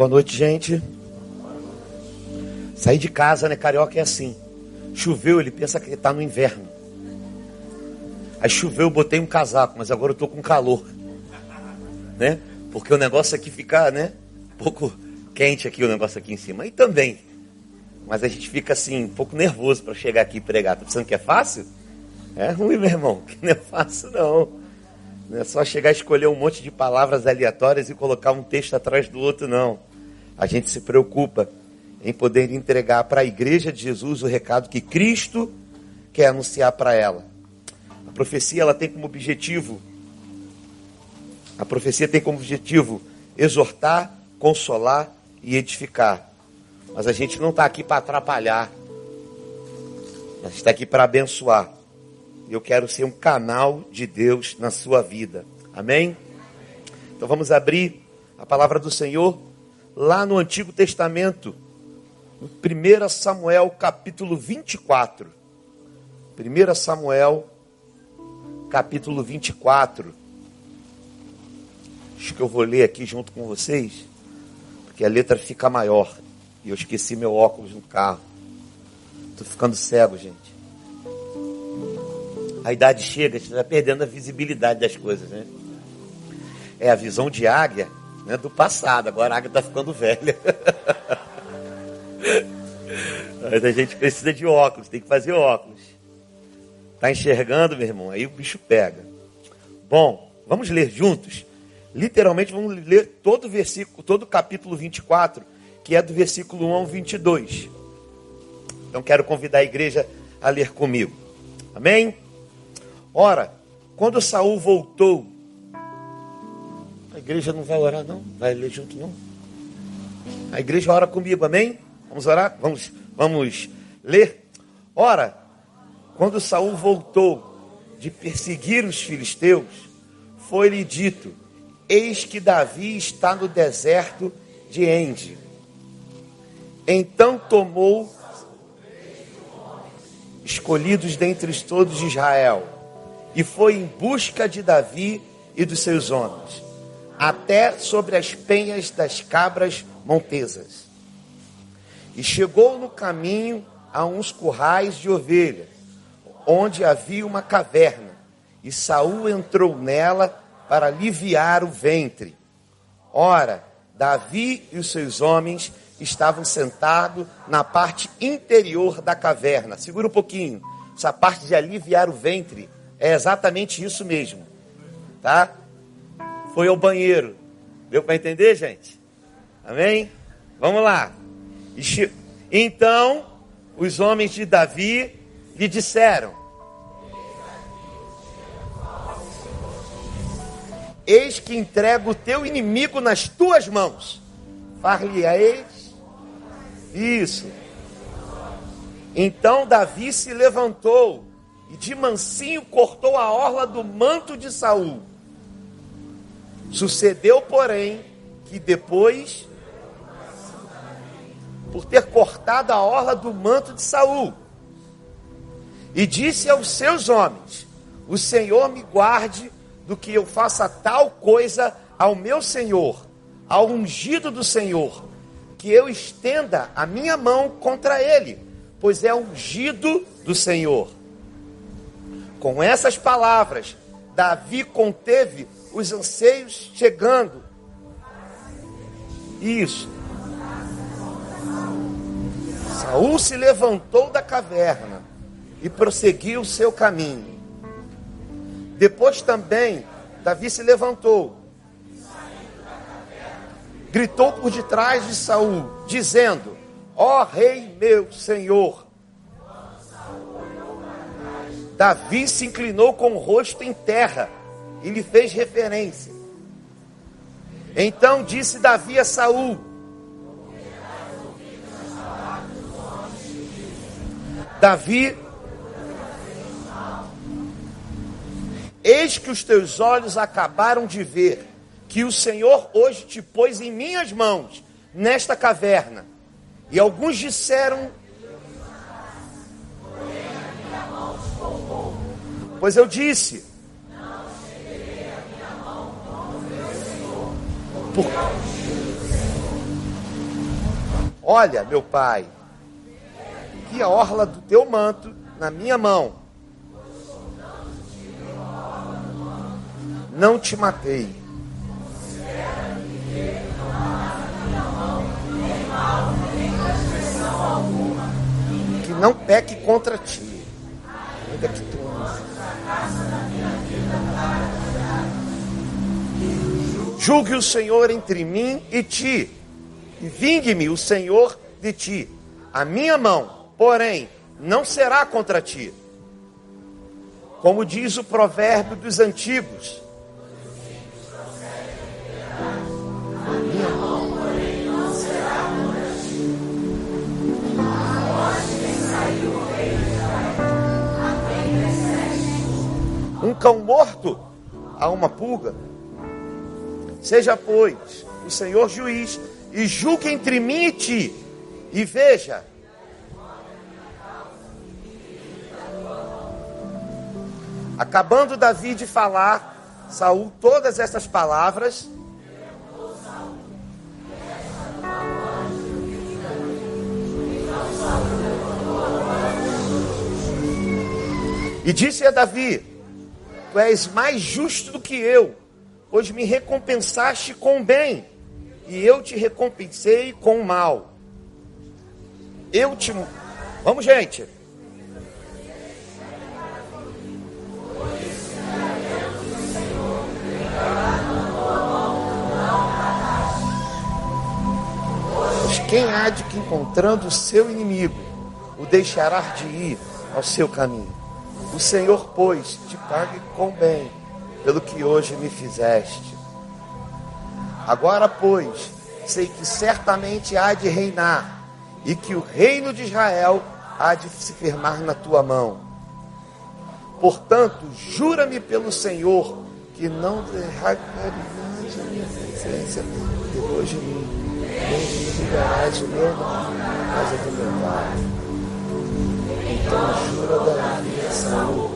Boa noite, gente. Sair de casa, né? Carioca é assim. Choveu, ele pensa que está no inverno. Aí choveu, eu botei um casaco, mas agora eu tô com calor. Né? Porque o negócio aqui fica, né? Um pouco quente aqui, o negócio aqui em cima. E também. Mas a gente fica assim, um pouco nervoso para chegar aqui e pregar. Tá pensando que é fácil? É ruim, meu irmão. Que não é fácil, não. Não é só chegar a escolher um monte de palavras aleatórias e colocar um texto atrás do outro, não. A gente se preocupa em poder entregar para a igreja de Jesus o recado que Cristo quer anunciar para ela. A profecia ela tem como objetivo a profecia tem como objetivo exortar, consolar e edificar. Mas a gente não está aqui para atrapalhar. A gente está aqui para abençoar. Eu quero ser um canal de Deus na sua vida. Amém? Então vamos abrir a palavra do Senhor lá no Antigo Testamento, no 1 Samuel capítulo 24. 1 Samuel capítulo 24. Acho que eu vou ler aqui junto com vocês, porque a letra fica maior. E eu esqueci meu óculos no carro. Estou ficando cego, gente a idade chega, a gente está perdendo a visibilidade das coisas, né? É a visão de águia né, do passado, agora a águia está ficando velha. Mas a gente precisa de óculos, tem que fazer óculos. Está enxergando, meu irmão? Aí o bicho pega. Bom, vamos ler juntos? Literalmente vamos ler todo o versículo, todo o capítulo 24, que é do versículo 1 ao 22. Então quero convidar a igreja a ler comigo. Amém? Ora, quando Saul voltou, igreja não vai orar, não? Vai ler junto, não? A igreja ora comigo, amém? Vamos orar? Vamos, vamos ler? Ora, quando Saul voltou de perseguir os filisteus, foi-lhe dito: Eis que Davi está no deserto de Ende. Então tomou escolhidos dentre todos de Israel e foi em busca de Davi e dos seus homens, até sobre as penhas das cabras montesas. E chegou no caminho a uns currais de ovelha, onde havia uma caverna, e Saul entrou nela para aliviar o ventre. Ora, Davi e os seus homens estavam sentados na parte interior da caverna. Segura um pouquinho. Essa parte de aliviar o ventre é exatamente isso mesmo. Tá? Foi ao banheiro. Deu para entender, gente? Amém? Vamos lá. Então, os homens de Davi lhe disseram: Eis que entrego o teu inimigo nas tuas mãos. Far-lhe-eis isso. Então Davi se levantou e de mansinho cortou a orla do manto de Saul. Sucedeu, porém, que depois, por ter cortado a orla do manto de Saul, e disse aos seus homens: O Senhor me guarde do que eu faça tal coisa ao meu Senhor, ao ungido do Senhor, que eu estenda a minha mão contra ele, pois é ungido do Senhor. Com essas palavras, Davi conteve os anseios chegando. Isso. Saul se levantou da caverna e prosseguiu o seu caminho. Depois também Davi se levantou, gritou por detrás de Saul, dizendo: Ó oh, rei meu senhor, Davi se inclinou com o rosto em terra e lhe fez referência. Então disse Davi a Saul: Davi, eis que os teus olhos acabaram de ver que o Senhor hoje te pôs em minhas mãos nesta caverna. E alguns disseram Pois eu disse. Por... Olha, meu pai, que a orla do teu manto na minha mão. Não te matei. Que não peque contra ti. Ainda que Julgue o Senhor entre mim e ti, e vingue-me o Senhor de ti. A minha mão, porém, não será contra ti. Como diz o provérbio dos antigos. Um cão morto a uma pulga Seja, pois, o Senhor juiz e julgue entre mim e ti. E veja. Acabando Davi de falar, Saul todas essas palavras. E disse a Davi: Tu és mais justo do que eu, pois me recompensaste com bem, e eu te recompensei com mal. Eu te. Vamos, gente. Mas quem há de que encontrando o seu inimigo, o deixará de ir ao seu caminho? O Senhor, pois, te pague com bem pelo que hoje me fizeste. Agora, pois, sei que certamente há de reinar, e que o reino de Israel há de se firmar na tua mão. Portanto, jura-me pelo Senhor que não derragarás a minha presença de mim, nem desligarás o meu nome na casa do meu pai. Então jura da minha Saúl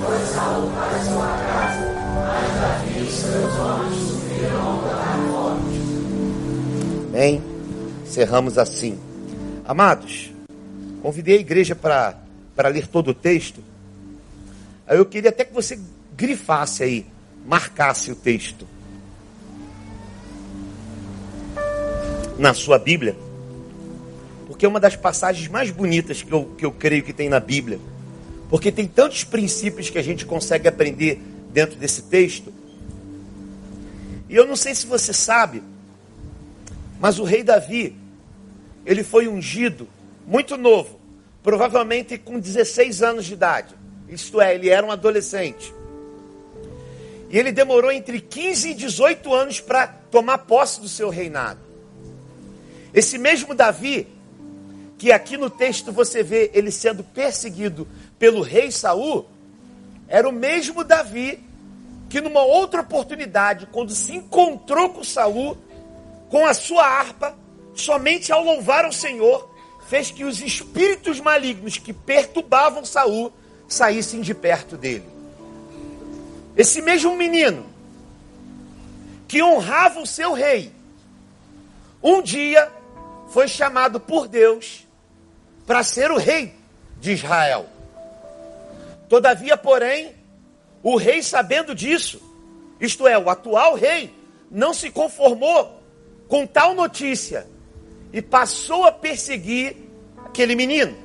foi Saul para sua casa, mas Davi e seus homens subiram da morte. Amém? Encerramos assim. Amados, convidei a igreja para ler todo o texto. Aí eu queria até que você grifasse aí, marcasse o texto. Na sua Bíblia. Porque é uma das passagens mais bonitas que eu, que eu creio que tem na Bíblia. Porque tem tantos princípios que a gente consegue aprender dentro desse texto. E eu não sei se você sabe, mas o rei Davi, ele foi ungido muito novo, provavelmente com 16 anos de idade. Isto é, ele era um adolescente. E ele demorou entre 15 e 18 anos para tomar posse do seu reinado. Esse mesmo Davi, que aqui no texto você vê ele sendo perseguido pelo rei Saul, era o mesmo Davi que numa outra oportunidade, quando se encontrou com Saul, com a sua harpa, somente ao louvar ao Senhor, fez que os espíritos malignos que perturbavam Saul saíssem de perto dele. Esse mesmo menino que honrava o seu rei, um dia foi chamado por Deus para ser o rei de Israel. Todavia, porém, o rei, sabendo disso, isto é, o atual rei, não se conformou com tal notícia e passou a perseguir aquele menino.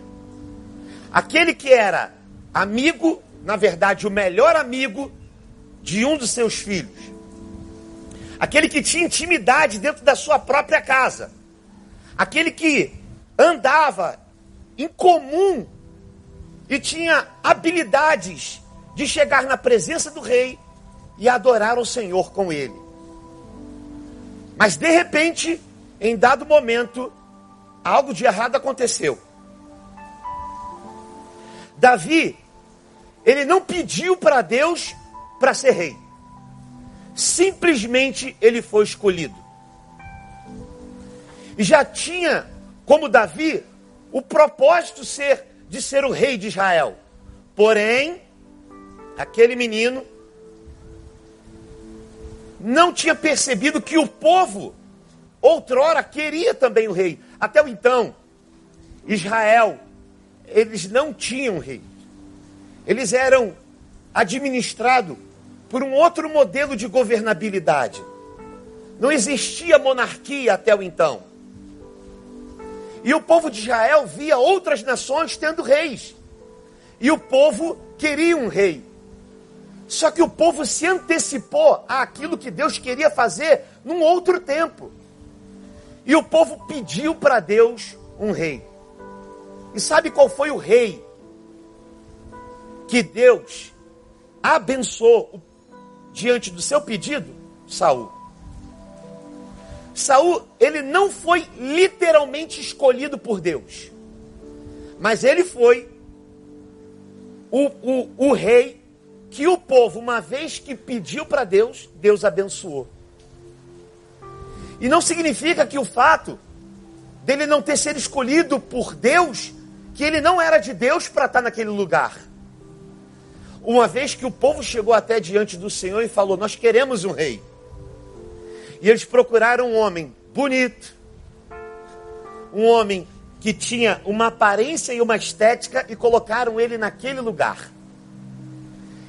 Aquele que era amigo, na verdade, o melhor amigo de um dos seus filhos. Aquele que tinha intimidade dentro da sua própria casa. Aquele que andava em comum e tinha habilidades de chegar na presença do rei e adorar o Senhor com ele. Mas de repente, em dado momento, algo de errado aconteceu. Davi, ele não pediu para Deus para ser rei. Simplesmente ele foi escolhido. E já tinha, como Davi, o propósito ser de ser o rei de Israel. Porém, aquele menino não tinha percebido que o povo outrora queria também o rei. Até o então, Israel, eles não tinham rei. Eles eram administrados por um outro modelo de governabilidade. Não existia monarquia até o então. E o povo de Israel via outras nações tendo reis. E o povo queria um rei. Só que o povo se antecipou àquilo que Deus queria fazer num outro tempo. E o povo pediu para Deus um rei. E sabe qual foi o rei que Deus abençoou diante do seu pedido? Saul. Saul, ele não foi literalmente escolhido por Deus. Mas ele foi o, o, o rei que o povo, uma vez que pediu para Deus, Deus abençoou. E não significa que o fato dele não ter sido escolhido por Deus, que ele não era de Deus para estar naquele lugar. Uma vez que o povo chegou até diante do Senhor e falou: Nós queremos um rei. E eles procuraram um homem bonito, um homem que tinha uma aparência e uma estética e colocaram ele naquele lugar.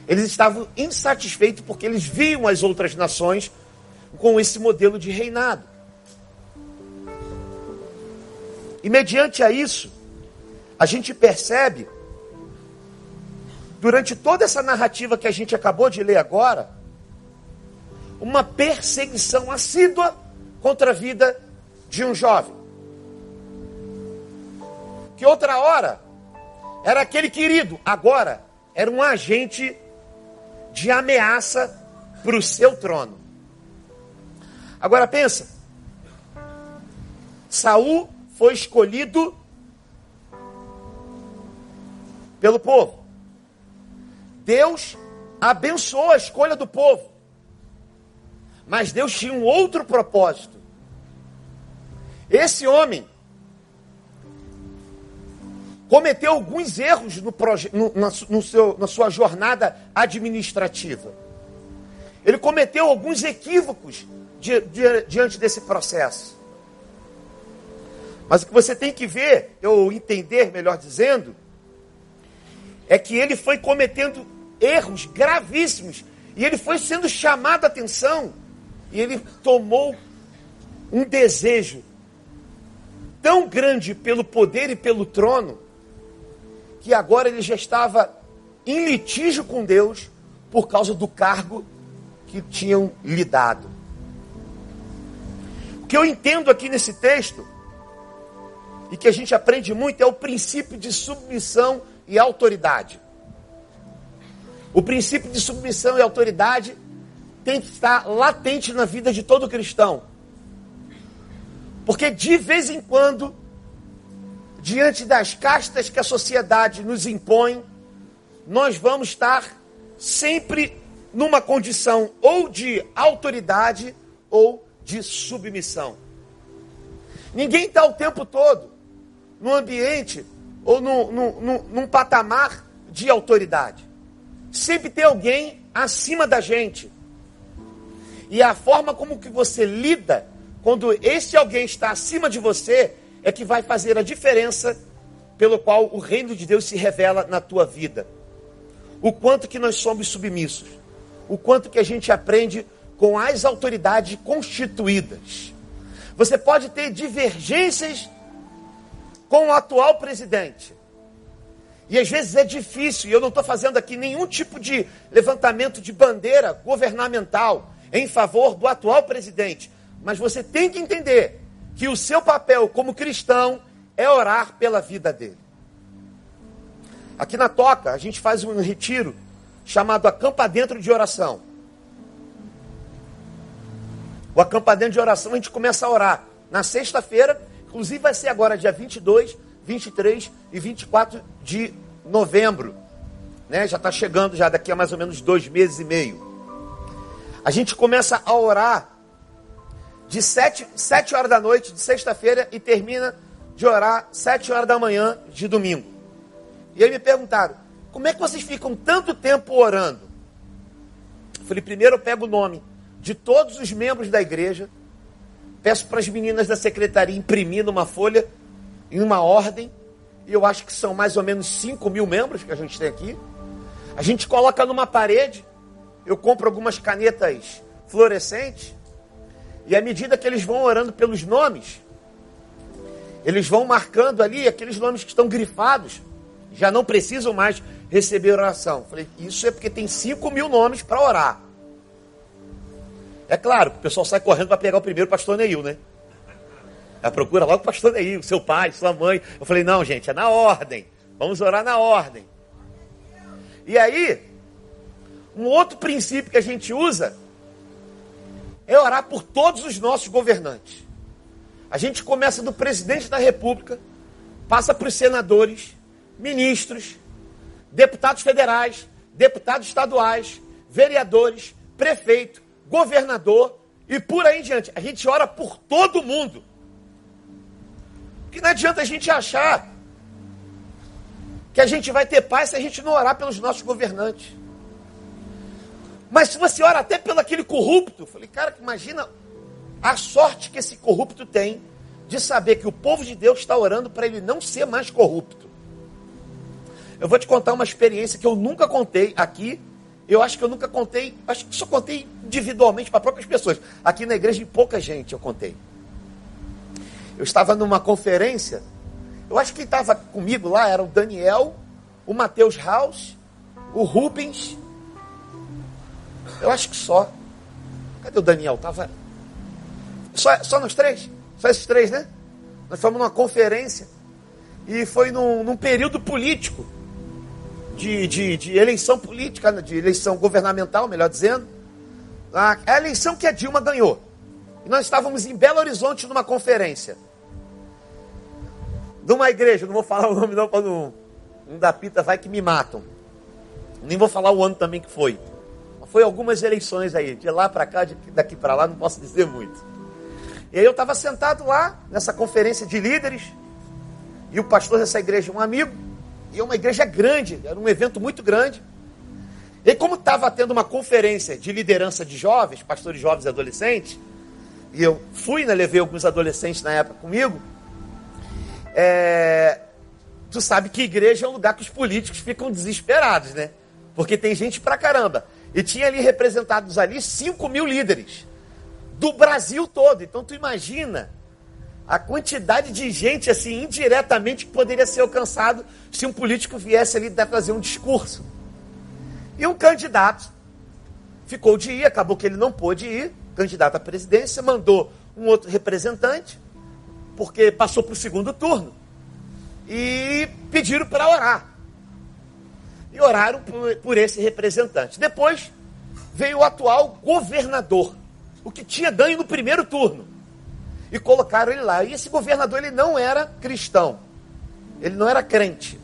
Eles estavam insatisfeitos porque eles viam as outras nações com esse modelo de reinado. E mediante a isso, a gente percebe, durante toda essa narrativa que a gente acabou de ler agora, uma perseguição assídua contra a vida de um jovem. Que outra hora era aquele querido, agora era um agente de ameaça para o seu trono. Agora pensa, Saul foi escolhido pelo povo. Deus abençoou a escolha do povo. Mas Deus tinha um outro propósito. Esse homem cometeu alguns erros no no, na, no seu, na sua jornada administrativa. Ele cometeu alguns equívocos di, di, diante desse processo. Mas o que você tem que ver, ou entender, melhor dizendo, é que ele foi cometendo erros gravíssimos e ele foi sendo chamado a atenção e ele tomou um desejo tão grande pelo poder e pelo trono que agora ele já estava em litígio com Deus por causa do cargo que tinham lhe dado. O que eu entendo aqui nesse texto, e que a gente aprende muito, é o princípio de submissão e autoridade. O princípio de submissão e autoridade tem que estar latente na vida de todo cristão. Porque de vez em quando diante das castas que a sociedade nos impõe, nós vamos estar sempre numa condição ou de autoridade ou de submissão. Ninguém está o tempo todo no ambiente ou no, no, no, num patamar de autoridade. Sempre tem alguém acima da gente. E a forma como que você lida quando esse alguém está acima de você é que vai fazer a diferença pelo qual o reino de Deus se revela na tua vida. O quanto que nós somos submissos, o quanto que a gente aprende com as autoridades constituídas. Você pode ter divergências com o atual presidente. E às vezes é difícil, e eu não estou fazendo aqui nenhum tipo de levantamento de bandeira governamental em favor do atual presidente. Mas você tem que entender que o seu papel como cristão é orar pela vida dele. Aqui na Toca, a gente faz um retiro chamado Acampa Dentro de Oração. O Acampa Dentro de Oração, a gente começa a orar na sexta-feira, inclusive vai ser agora dia 22, 23 e 24 de novembro. Né? Já está chegando, já daqui a mais ou menos dois meses e meio. A gente começa a orar de sete, sete horas da noite de sexta-feira e termina de orar sete horas da manhã de domingo. E aí me perguntaram, como é que vocês ficam tanto tempo orando? Eu falei, primeiro eu pego o nome de todos os membros da igreja, peço para as meninas da secretaria imprimir numa folha, em uma ordem, e eu acho que são mais ou menos 5 mil membros que a gente tem aqui. A gente coloca numa parede, eu compro algumas canetas fluorescentes, e à medida que eles vão orando pelos nomes, eles vão marcando ali aqueles nomes que estão grifados, já não precisam mais receber oração. Falei, isso é porque tem 5 mil nomes para orar. É claro, o pessoal sai correndo para pegar o primeiro pastor Neil, né? Ela procura logo o pastor Neil, seu pai, sua mãe. Eu falei, não, gente, é na ordem. Vamos orar na ordem. E aí, um outro princípio que a gente usa é orar por todos os nossos governantes. A gente começa do presidente da República, passa para os senadores, ministros, deputados federais, deputados estaduais, vereadores, prefeito, governador e por aí em diante. A gente ora por todo mundo. Que não adianta a gente achar que a gente vai ter paz se a gente não orar pelos nossos governantes. Mas se você ora até pelo aquele corrupto, eu falei, cara, imagina a sorte que esse corrupto tem de saber que o povo de Deus está orando para ele não ser mais corrupto. Eu vou te contar uma experiência que eu nunca contei aqui. Eu acho que eu nunca contei, acho que só contei individualmente para próprias pessoas. Aqui na igreja, de pouca gente eu contei. Eu estava numa conferência, eu acho que quem estava comigo lá era o Daniel, o Matheus House, o Rubens. Eu acho que só. Cadê o Daniel? Tava. Só, só nós três? Só esses três, né? Nós fomos numa conferência e foi num, num período político de, de, de, eleição política, de eleição governamental, melhor dizendo. A, a eleição que a Dilma ganhou. E nós estávamos em Belo Horizonte numa conferência. Numa igreja, não vou falar o nome não para não, não dar pita, vai que me matam. Nem vou falar o ano também que foi. Foi algumas eleições aí, de lá para cá, de, daqui para lá, não posso dizer muito. E aí eu estava sentado lá, nessa conferência de líderes, e o pastor dessa igreja, um amigo, e é uma igreja grande, era um evento muito grande. E como estava tendo uma conferência de liderança de jovens, pastores jovens e adolescentes, e eu fui, né, levei alguns adolescentes na época comigo, é, tu sabe que igreja é um lugar que os políticos ficam desesperados, né? Porque tem gente pra caramba. E tinha ali representados ali 5 mil líderes do Brasil todo. Então tu imagina a quantidade de gente, assim, indiretamente, que poderia ser alcançado se um político viesse ali fazer um discurso. E um candidato ficou de ir, acabou que ele não pôde ir, candidato à presidência, mandou um outro representante, porque passou para o segundo turno, e pediram para orar. E oraram por, por esse representante. Depois veio o atual governador, o que tinha ganho no primeiro turno e colocaram ele lá. E esse governador ele não era cristão, ele não era crente.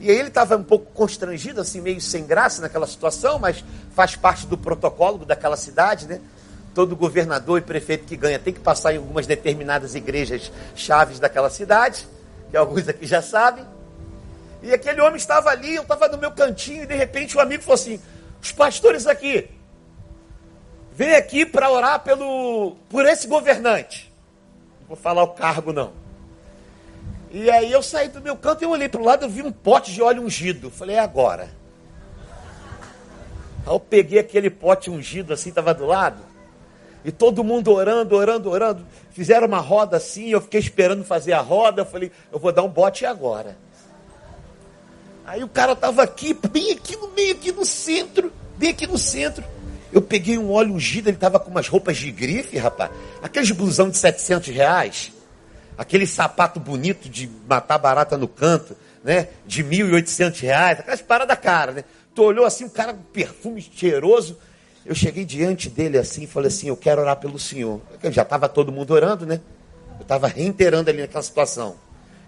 E aí ele estava um pouco constrangido, assim, meio sem graça naquela situação, mas faz parte do protocolo daquela cidade, né? Todo governador e prefeito que ganha tem que passar em algumas determinadas igrejas chaves daquela cidade, que alguns aqui já sabem. E aquele homem estava ali, eu estava no meu cantinho, e de repente o um amigo falou assim: os pastores aqui, vem aqui para orar pelo, por esse governante. Não vou falar o cargo, não. E aí eu saí do meu canto e eu olhei para o lado e vi um pote de óleo ungido. Falei, é agora. Aí eu peguei aquele pote ungido assim, estava do lado. E todo mundo orando, orando, orando. Fizeram uma roda assim, eu fiquei esperando fazer a roda. Eu falei, eu vou dar um bote agora. Aí o cara estava aqui, bem aqui no meio, aqui no centro, bem aqui no centro. Eu peguei um óleo ungido, ele estava com umas roupas de grife, rapaz. Aqueles blusão de 700 reais. Aquele sapato bonito de matar barata no canto, né? De 1.800 reais. Aquelas paradas cara, né? Tu olhou assim, um cara com perfume cheiroso. Eu cheguei diante dele assim e falei assim, eu quero orar pelo Senhor. Já estava todo mundo orando, né? Eu estava reiterando ali naquela situação.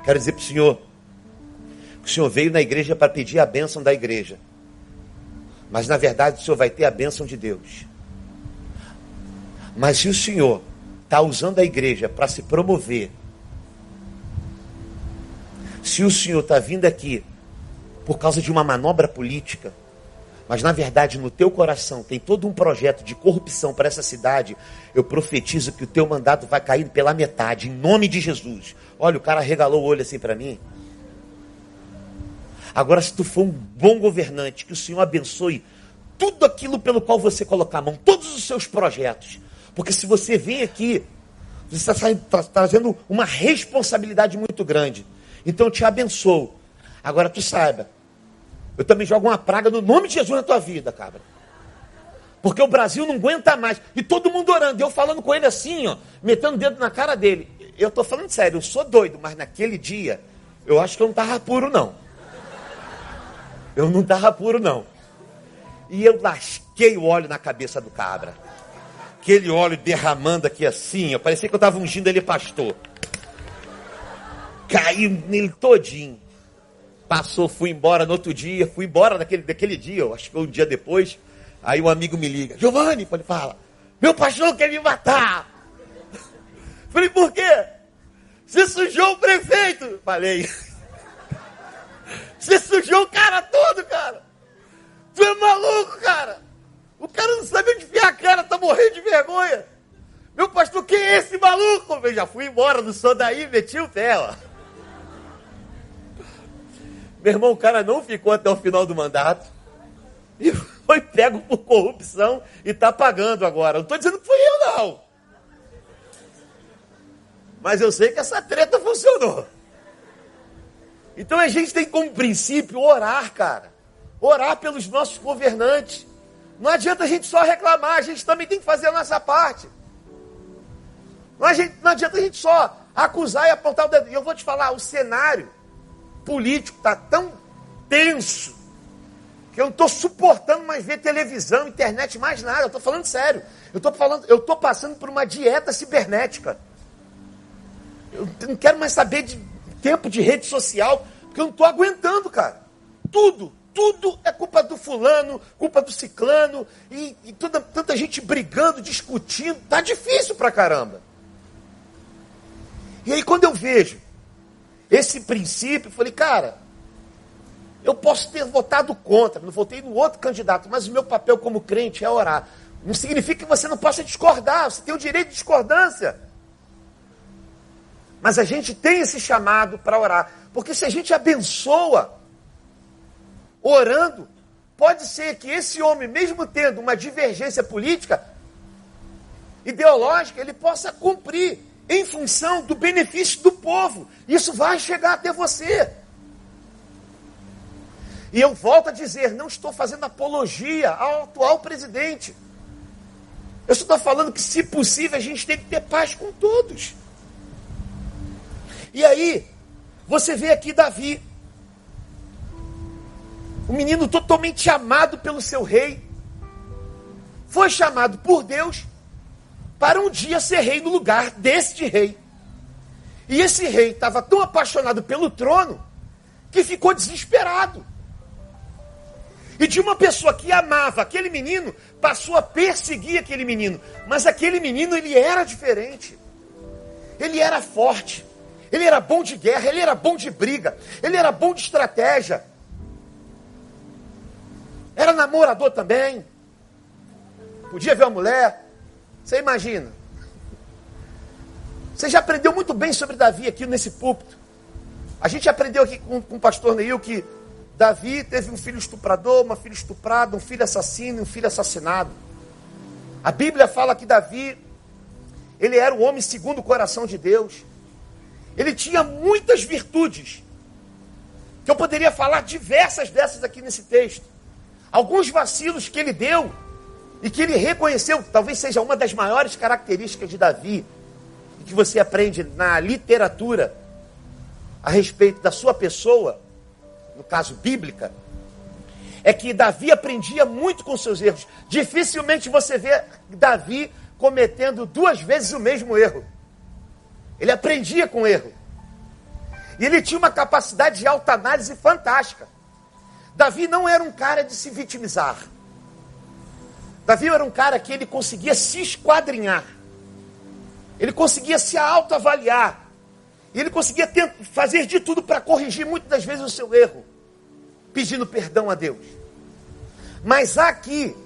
Quero dizer para o Senhor, o Senhor veio na igreja para pedir a bênção da igreja. Mas na verdade o senhor vai ter a bênção de Deus. Mas se o senhor está usando a igreja para se promover, se o senhor está vindo aqui por causa de uma manobra política, mas na verdade no teu coração tem todo um projeto de corrupção para essa cidade, eu profetizo que o teu mandato vai cair pela metade, em nome de Jesus. Olha, o cara regalou o olho assim para mim. Agora, se tu for um bom governante, que o Senhor abençoe tudo aquilo pelo qual você colocar a mão, todos os seus projetos. Porque se você vem aqui, você está tá trazendo uma responsabilidade muito grande. Então eu te abençoo. Agora tu saiba, eu também jogo uma praga no nome de Jesus na tua vida, cabra. Porque o Brasil não aguenta mais. E todo mundo orando. Eu falando com ele assim, ó, metendo o dedo na cara dele. Eu estou falando sério, eu sou doido, mas naquele dia, eu acho que eu não estava puro, não. Eu não estava puro, não. E eu lasquei o óleo na cabeça do cabra. Aquele óleo derramando aqui assim, ó, parecia que eu estava ungindo ele pastor. Caiu nele todinho. Passou, fui embora no outro dia, fui embora daquele, daquele dia, acho que um dia depois. Aí um amigo me liga, Giovanni, ele fala, meu pastor quer me matar. Falei, por quê? Você sujou o prefeito. Falei. Você sujou o cara todo, cara. Tu é maluco, cara. O cara não sabe onde enfiar a cara, tá morrendo de vergonha. Meu pastor, quem é esse maluco? Eu já fui embora, não sou daí, meti o pé, ó. Meu irmão, o cara não ficou até o final do mandato. E foi pego por corrupção e tá pagando agora. Não estou dizendo que fui eu, não. Mas eu sei que essa treta funcionou. Então a gente tem como princípio orar, cara. Orar pelos nossos governantes. Não adianta a gente só reclamar, a gente também tem que fazer a nossa parte. Não, adianta a gente só acusar e apontar o dedo. E eu vou te falar, o cenário político está tão tenso que eu não estou suportando mais ver televisão, internet, mais nada. Eu estou falando sério. Eu estou falando, eu estou passando por uma dieta cibernética. Eu não quero mais saber de tempo de rede social, porque eu não estou aguentando, cara. Tudo, tudo é culpa do fulano, culpa do ciclano, e, e toda, tanta gente brigando, discutindo. Tá difícil pra caramba. E aí quando eu vejo esse princípio, eu falei, cara, eu posso ter votado contra, não votei no outro candidato, mas o meu papel como crente é orar. Não significa que você não possa discordar, você tem o direito de discordância. Mas a gente tem esse chamado para orar. Porque se a gente abençoa, orando, pode ser que esse homem, mesmo tendo uma divergência política, ideológica, ele possa cumprir em função do benefício do povo. Isso vai chegar até você. E eu volto a dizer, não estou fazendo apologia ao atual presidente. Eu estou falando que, se possível, a gente tem que ter paz com todos. E aí, você vê aqui Davi, um menino totalmente amado pelo seu rei, foi chamado por Deus para um dia ser rei no lugar deste rei. E esse rei estava tão apaixonado pelo trono que ficou desesperado. E de uma pessoa que amava aquele menino, passou a perseguir aquele menino. Mas aquele menino, ele era diferente. Ele era forte. Ele era bom de guerra, ele era bom de briga, ele era bom de estratégia. Era namorador também. Podia ver uma mulher. Você imagina. Você já aprendeu muito bem sobre Davi aqui nesse púlpito. A gente aprendeu aqui com, com o pastor Neil que Davi teve um filho estuprador, uma filha estuprada, um filho assassino e um filho assassinado. A Bíblia fala que Davi, ele era o homem segundo o coração de Deus. Ele tinha muitas virtudes. Que eu poderia falar diversas dessas aqui nesse texto. Alguns vacilos que ele deu e que ele reconheceu, talvez seja uma das maiores características de Davi, e que você aprende na literatura a respeito da sua pessoa, no caso bíblica, é que Davi aprendia muito com seus erros. Dificilmente você vê Davi cometendo duas vezes o mesmo erro. Ele aprendia com erro. E ele tinha uma capacidade de alta análise fantástica. Davi não era um cara de se vitimizar. Davi era um cara que ele conseguia se esquadrinhar. Ele conseguia se autoavaliar. E ele conseguia fazer de tudo para corrigir muitas das vezes o seu erro, pedindo perdão a Deus. Mas aqui,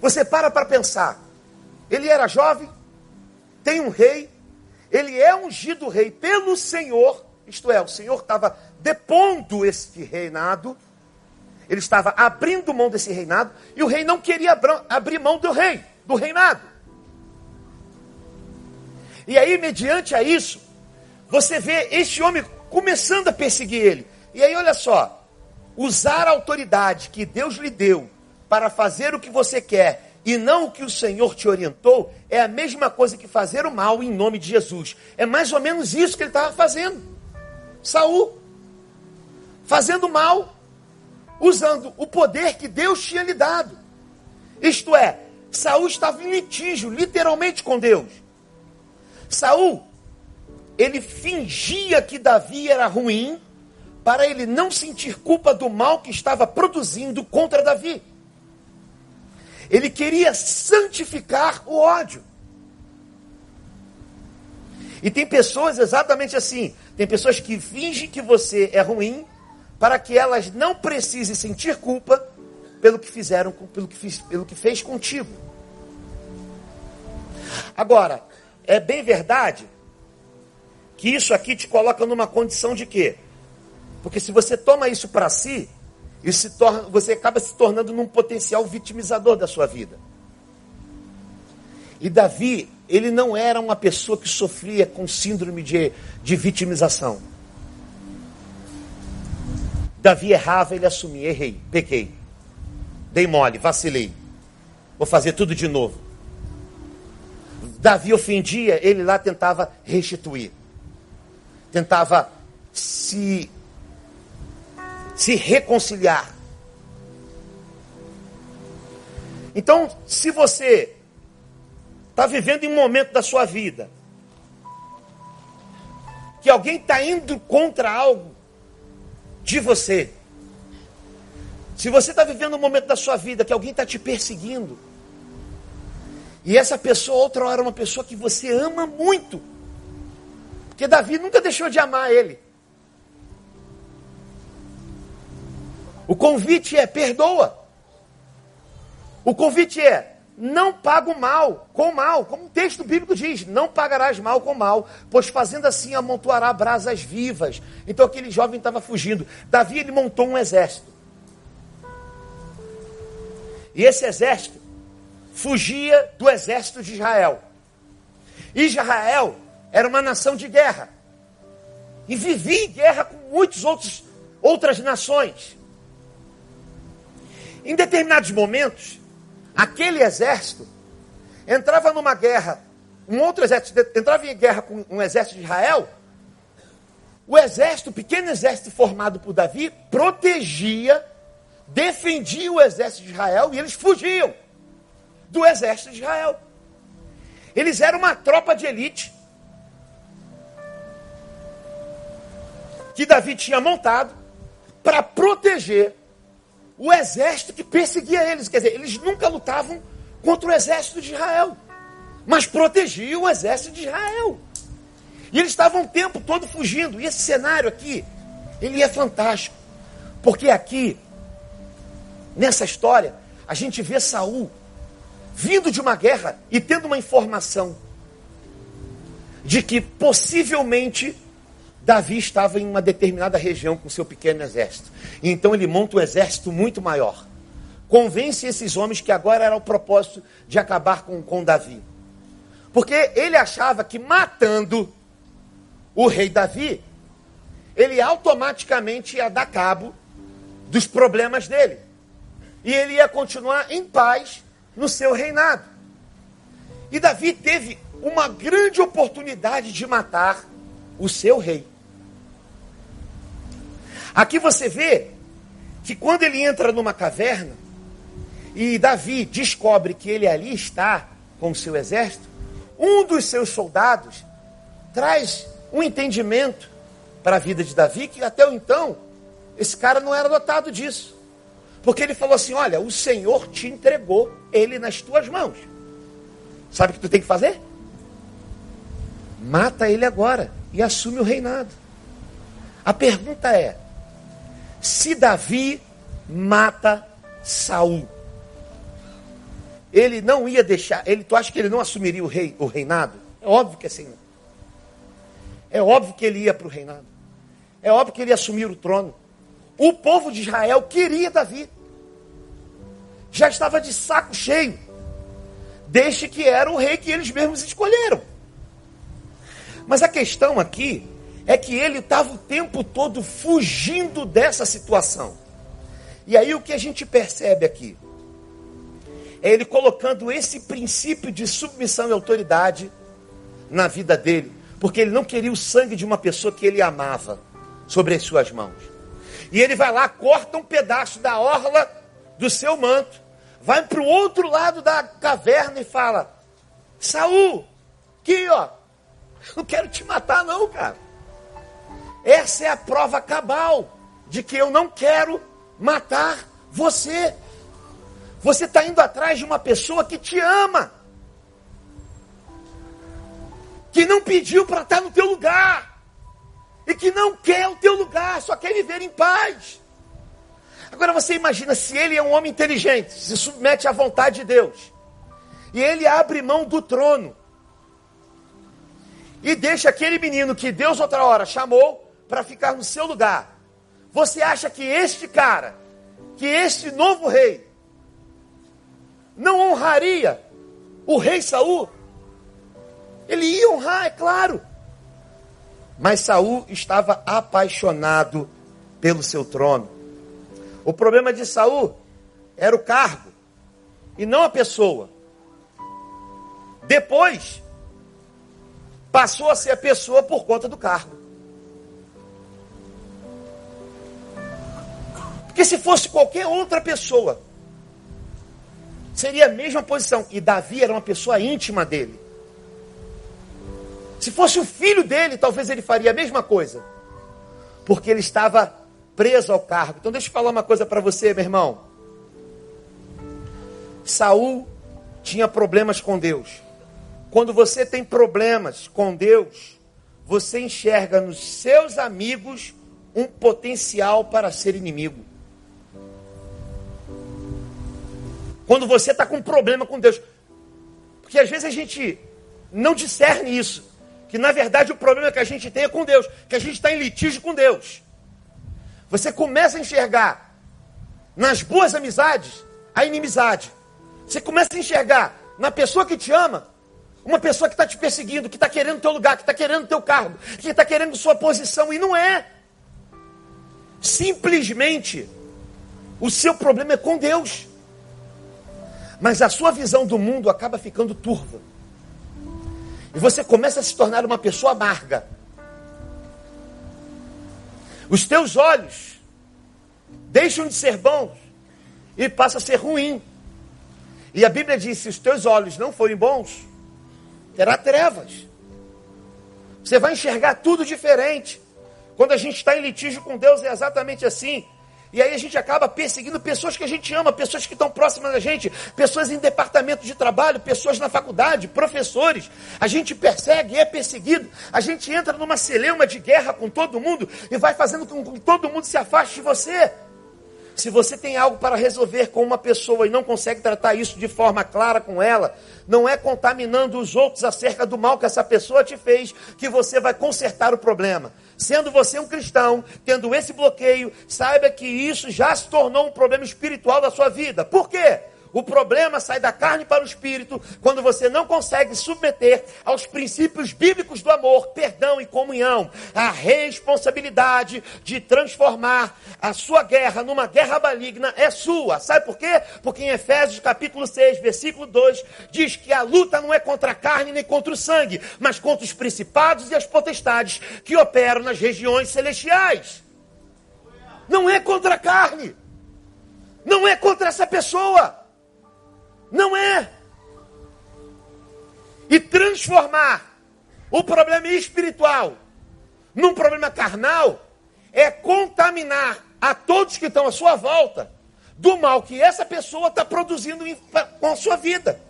você para para pensar. Ele era jovem, tem um rei, ele é ungido rei pelo Senhor, isto é, o Senhor estava depondo este reinado, ele estava abrindo mão desse reinado, e o rei não queria abrir mão do rei, do reinado. E aí, mediante a isso, você vê este homem começando a perseguir ele. E aí, olha só, usar a autoridade que Deus lhe deu para fazer o que você quer e não o que o Senhor te orientou, é a mesma coisa que fazer o mal em nome de Jesus. É mais ou menos isso que ele estava fazendo. Saul fazendo mal, usando o poder que Deus tinha lhe dado. Isto é, Saul estava em litígio, literalmente com Deus. Saul, ele fingia que Davi era ruim, para ele não sentir culpa do mal que estava produzindo contra Davi. Ele queria santificar o ódio. E tem pessoas exatamente assim. Tem pessoas que fingem que você é ruim para que elas não precisem sentir culpa pelo que fizeram, pelo que, fiz, pelo que fez contigo. Agora, é bem verdade que isso aqui te coloca numa condição de quê? Porque se você toma isso para si, isso se torna, você acaba se tornando num potencial vitimizador da sua vida. E Davi, ele não era uma pessoa que sofria com síndrome de, de vitimização. Davi errava, ele assumia, errei, pequei, dei mole, vacilei, vou fazer tudo de novo. Davi ofendia, ele lá tentava restituir, tentava se se reconciliar. Então, se você está vivendo em um momento da sua vida que alguém está indo contra algo de você, se você está vivendo um momento da sua vida que alguém está te perseguindo, e essa pessoa outra hora é uma pessoa que você ama muito, porque Davi nunca deixou de amar ele. O convite é perdoa. O convite é não paga o mal com mal, como o texto bíblico diz, não pagarás mal com mal, pois fazendo assim amontoará brasas vivas. Então aquele jovem estava fugindo. Davi ele montou um exército. E esse exército fugia do exército de Israel. Israel era uma nação de guerra. E vivia em guerra com muitas outras nações. Em determinados momentos, aquele exército entrava numa guerra, um outro exército entrava em guerra com um exército de Israel. O exército, o pequeno exército formado por Davi, protegia, defendia o exército de Israel e eles fugiam do exército de Israel. Eles eram uma tropa de elite que Davi tinha montado para proteger o exército que perseguia eles. Quer dizer, eles nunca lutavam contra o exército de Israel, mas protegiam o exército de Israel. E eles estavam o tempo todo fugindo. E esse cenário aqui, ele é fantástico. Porque aqui, nessa história, a gente vê Saul vindo de uma guerra e tendo uma informação de que possivelmente Davi estava em uma determinada região com seu pequeno exército. Então ele monta um exército muito maior. Convence esses homens que agora era o propósito de acabar com, com Davi. Porque ele achava que matando o rei Davi, ele automaticamente ia dar cabo dos problemas dele. E ele ia continuar em paz no seu reinado. E Davi teve uma grande oportunidade de matar o seu rei. Aqui você vê que quando ele entra numa caverna e Davi descobre que ele ali está com o seu exército, um dos seus soldados traz um entendimento para a vida de Davi que até então esse cara não era dotado disso. Porque ele falou assim: Olha, o Senhor te entregou ele nas tuas mãos. Sabe o que tu tem que fazer? Mata ele agora e assume o reinado. A pergunta é: se Davi mata Saul. Ele não ia deixar, ele, tu acha que ele não assumiria o, rei, o reinado? É óbvio que é assim. É óbvio que ele ia para o reinado. É óbvio que ele ia assumir o trono. O povo de Israel queria Davi. Já estava de saco cheio. Desde que era o rei que eles mesmos escolheram. Mas a questão aqui é que ele estava o tempo todo fugindo dessa situação. E aí o que a gente percebe aqui? É ele colocando esse princípio de submissão e autoridade na vida dele, porque ele não queria o sangue de uma pessoa que ele amava sobre as suas mãos. E ele vai lá, corta um pedaço da orla do seu manto, vai para o outro lado da caverna e fala: Saul, aqui ó, não quero te matar, não, cara. Essa é a prova cabal de que eu não quero matar você. Você está indo atrás de uma pessoa que te ama, que não pediu para estar tá no teu lugar, e que não quer o teu lugar, só quer viver em paz. Agora você imagina se ele é um homem inteligente, se submete à vontade de Deus, e ele abre mão do trono, e deixa aquele menino que Deus outra hora chamou para ficar no seu lugar. Você acha que este cara, que este novo rei, não honraria o rei Saul? Ele ia honrar, é claro. Mas Saul estava apaixonado pelo seu trono. O problema de Saul era o cargo e não a pessoa. Depois, passou a ser a pessoa por conta do cargo. Porque se fosse qualquer outra pessoa, seria a mesma posição. E Davi era uma pessoa íntima dele. Se fosse o filho dele, talvez ele faria a mesma coisa. Porque ele estava preso ao cargo. Então deixa eu falar uma coisa para você, meu irmão. Saul tinha problemas com Deus. Quando você tem problemas com Deus, você enxerga nos seus amigos um potencial para ser inimigo. Quando você está com problema com Deus. Porque às vezes a gente não discerne isso. Que na verdade o problema que a gente tem é com Deus. Que a gente está em litígio com Deus. Você começa a enxergar nas boas amizades a inimizade. Você começa a enxergar na pessoa que te ama uma pessoa que está te perseguindo, que está querendo teu lugar, que está querendo teu cargo, que está querendo sua posição, e não é. Simplesmente o seu problema é com Deus. Mas a sua visão do mundo acaba ficando turva. E você começa a se tornar uma pessoa amarga. Os teus olhos deixam de ser bons e passam a ser ruim. E a Bíblia diz: se os teus olhos não forem bons, terá trevas. Você vai enxergar tudo diferente. Quando a gente está em litígio com Deus, é exatamente assim. E aí a gente acaba perseguindo pessoas que a gente ama, pessoas que estão próximas da gente, pessoas em departamento de trabalho, pessoas na faculdade, professores. A gente persegue, é perseguido. A gente entra numa celeuma de guerra com todo mundo e vai fazendo com que todo mundo se afaste de você. Se você tem algo para resolver com uma pessoa e não consegue tratar isso de forma clara com ela, não é contaminando os outros acerca do mal que essa pessoa te fez que você vai consertar o problema. Sendo você um cristão, tendo esse bloqueio, saiba que isso já se tornou um problema espiritual da sua vida. Por quê? O problema sai da carne para o espírito quando você não consegue submeter aos princípios bíblicos do amor, perdão e comunhão. A responsabilidade de transformar a sua guerra numa guerra maligna é sua. Sabe por quê? Porque em Efésios capítulo 6, versículo 2, diz que a luta não é contra a carne nem contra o sangue, mas contra os principados e as potestades que operam nas regiões celestiais. Não é contra a carne. Não é contra essa pessoa. Não é. E transformar o problema espiritual num problema carnal é contaminar a todos que estão à sua volta do mal que essa pessoa está produzindo com a sua vida.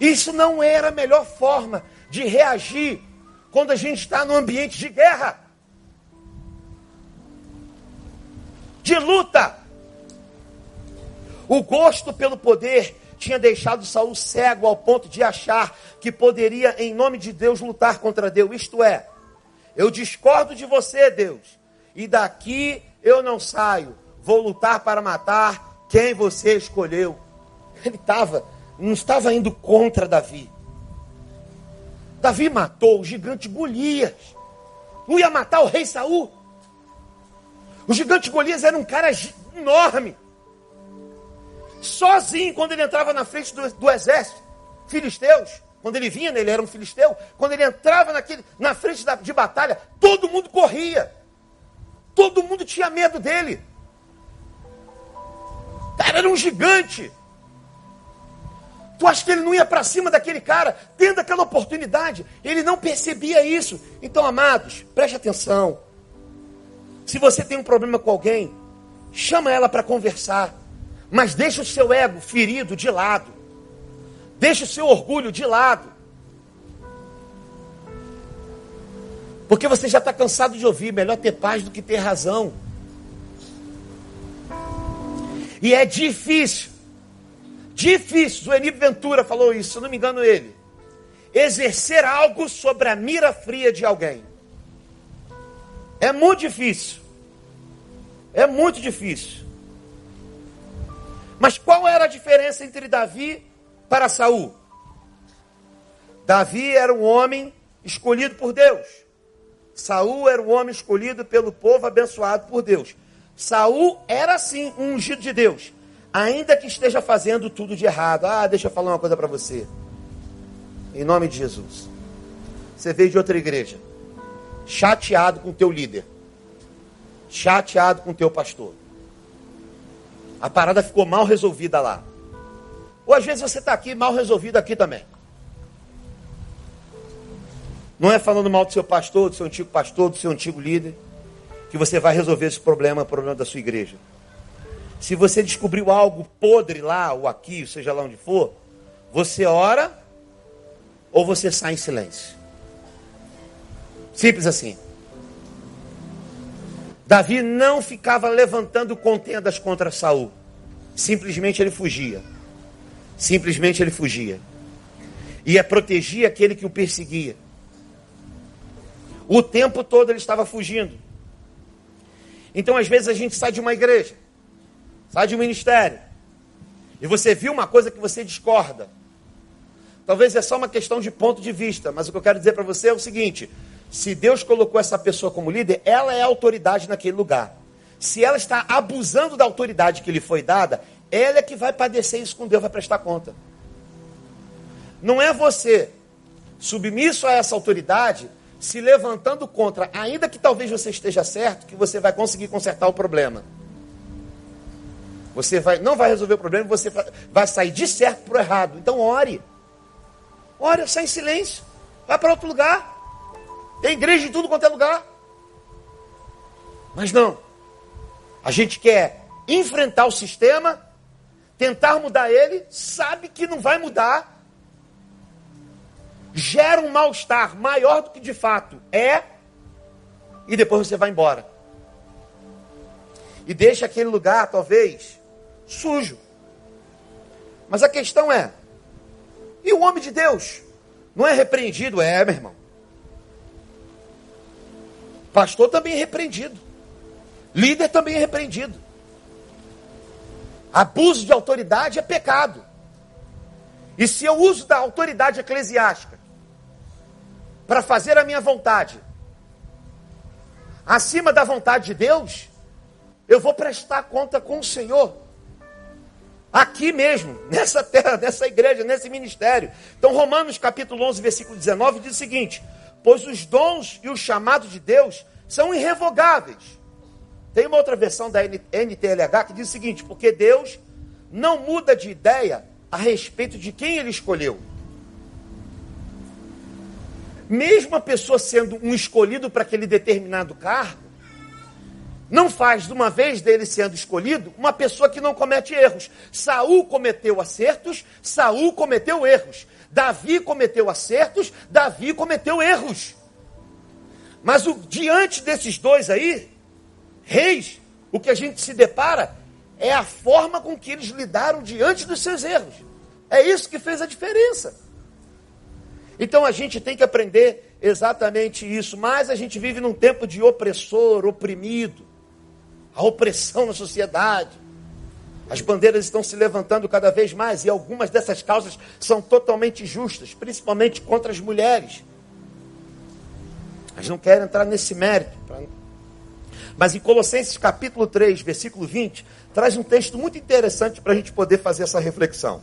Isso não era a melhor forma de reagir quando a gente está no ambiente de guerra, de luta O gosto pelo poder tinha deixado Saul cego ao ponto de achar que poderia, em nome de Deus, lutar contra Deus. Isto é, eu discordo de você, Deus, e daqui eu não saio. Vou lutar para matar quem você escolheu. Ele estava, não estava indo contra Davi. Davi matou o gigante Golias. Não ia matar o rei Saul. O gigante Golias era um cara enorme. Sozinho, quando ele entrava na frente do, do exército, filisteus, quando ele vinha, ele era um filisteu, quando ele entrava naquele, na frente da, de batalha, todo mundo corria. Todo mundo tinha medo dele. Cara, era um gigante. Tu acha que ele não ia para cima daquele cara, tendo aquela oportunidade? Ele não percebia isso. Então, amados, preste atenção. Se você tem um problema com alguém, chama ela para conversar. Mas deixa o seu ego ferido de lado. Deixa o seu orgulho de lado. Porque você já está cansado de ouvir, melhor ter paz do que ter razão. E é difícil Difícil, o Eni Ventura falou isso, se não me engano ele. Exercer algo sobre a mira fria de alguém. É muito difícil. É muito difícil. Mas qual era a diferença entre Davi para Saul? Davi era um homem escolhido por Deus. Saul era um homem escolhido pelo povo abençoado por Deus. Saul era sim um ungido de Deus, ainda que esteja fazendo tudo de errado. Ah, deixa eu falar uma coisa para você. Em nome de Jesus. Você veio de outra igreja, chateado com o teu líder, chateado com o teu pastor. A parada ficou mal resolvida lá. Ou às vezes você está aqui mal resolvido aqui também. Não é falando mal do seu pastor, do seu antigo pastor, do seu antigo líder, que você vai resolver esse problema, o problema da sua igreja. Se você descobriu algo podre lá ou aqui, seja lá onde for, você ora ou você sai em silêncio. Simples assim. Davi não ficava levantando contendas contra Saul. Simplesmente ele fugia. Simplesmente ele fugia. Ia proteger aquele que o perseguia. O tempo todo ele estava fugindo. Então, às vezes, a gente sai de uma igreja sai de um ministério, e você viu uma coisa que você discorda. Talvez é só uma questão de ponto de vista, mas o que eu quero dizer para você é o seguinte: se Deus colocou essa pessoa como líder, ela é autoridade naquele lugar. Se ela está abusando da autoridade que lhe foi dada, ela é que vai padecer isso com Deus, vai prestar conta. Não é você, submisso a essa autoridade, se levantando contra, ainda que talvez você esteja certo, que você vai conseguir consertar o problema. Você vai, não vai resolver o problema, você vai sair de certo para o errado. Então ore. Ore, sai em silêncio. Vai para outro lugar. Tem igreja em tudo quanto é lugar. Mas não. A gente quer enfrentar o sistema, tentar mudar ele, sabe que não vai mudar. Gera um mal-estar maior do que de fato é, e depois você vai embora. E deixa aquele lugar, talvez, sujo. Mas a questão é: e o homem de Deus? Não é repreendido? É, meu irmão. Pastor também é repreendido. Líder também é repreendido. Abuso de autoridade é pecado. E se eu uso da autoridade eclesiástica para fazer a minha vontade acima da vontade de Deus, eu vou prestar conta com o Senhor. Aqui mesmo, nessa terra, nessa igreja, nesse ministério. Então, Romanos capítulo 11, versículo 19 diz o seguinte: Pois os dons e o chamado de Deus são irrevogáveis. Tem uma outra versão da NTLH que diz o seguinte: Porque Deus não muda de ideia a respeito de quem ele escolheu. Mesmo a pessoa sendo um escolhido para aquele determinado cargo, não faz de uma vez dele sendo escolhido uma pessoa que não comete erros. Saul cometeu acertos, Saul cometeu erros. Davi cometeu acertos, Davi cometeu erros. Mas o, diante desses dois aí, reis, o que a gente se depara é a forma com que eles lidaram diante dos seus erros. É isso que fez a diferença. Então a gente tem que aprender exatamente isso. Mas a gente vive num tempo de opressor, oprimido, a opressão na sociedade. As bandeiras estão se levantando cada vez mais e algumas dessas causas são totalmente justas, principalmente contra as mulheres. Mas não quero entrar nesse mérito. Mas em Colossenses capítulo 3, versículo 20, traz um texto muito interessante para a gente poder fazer essa reflexão.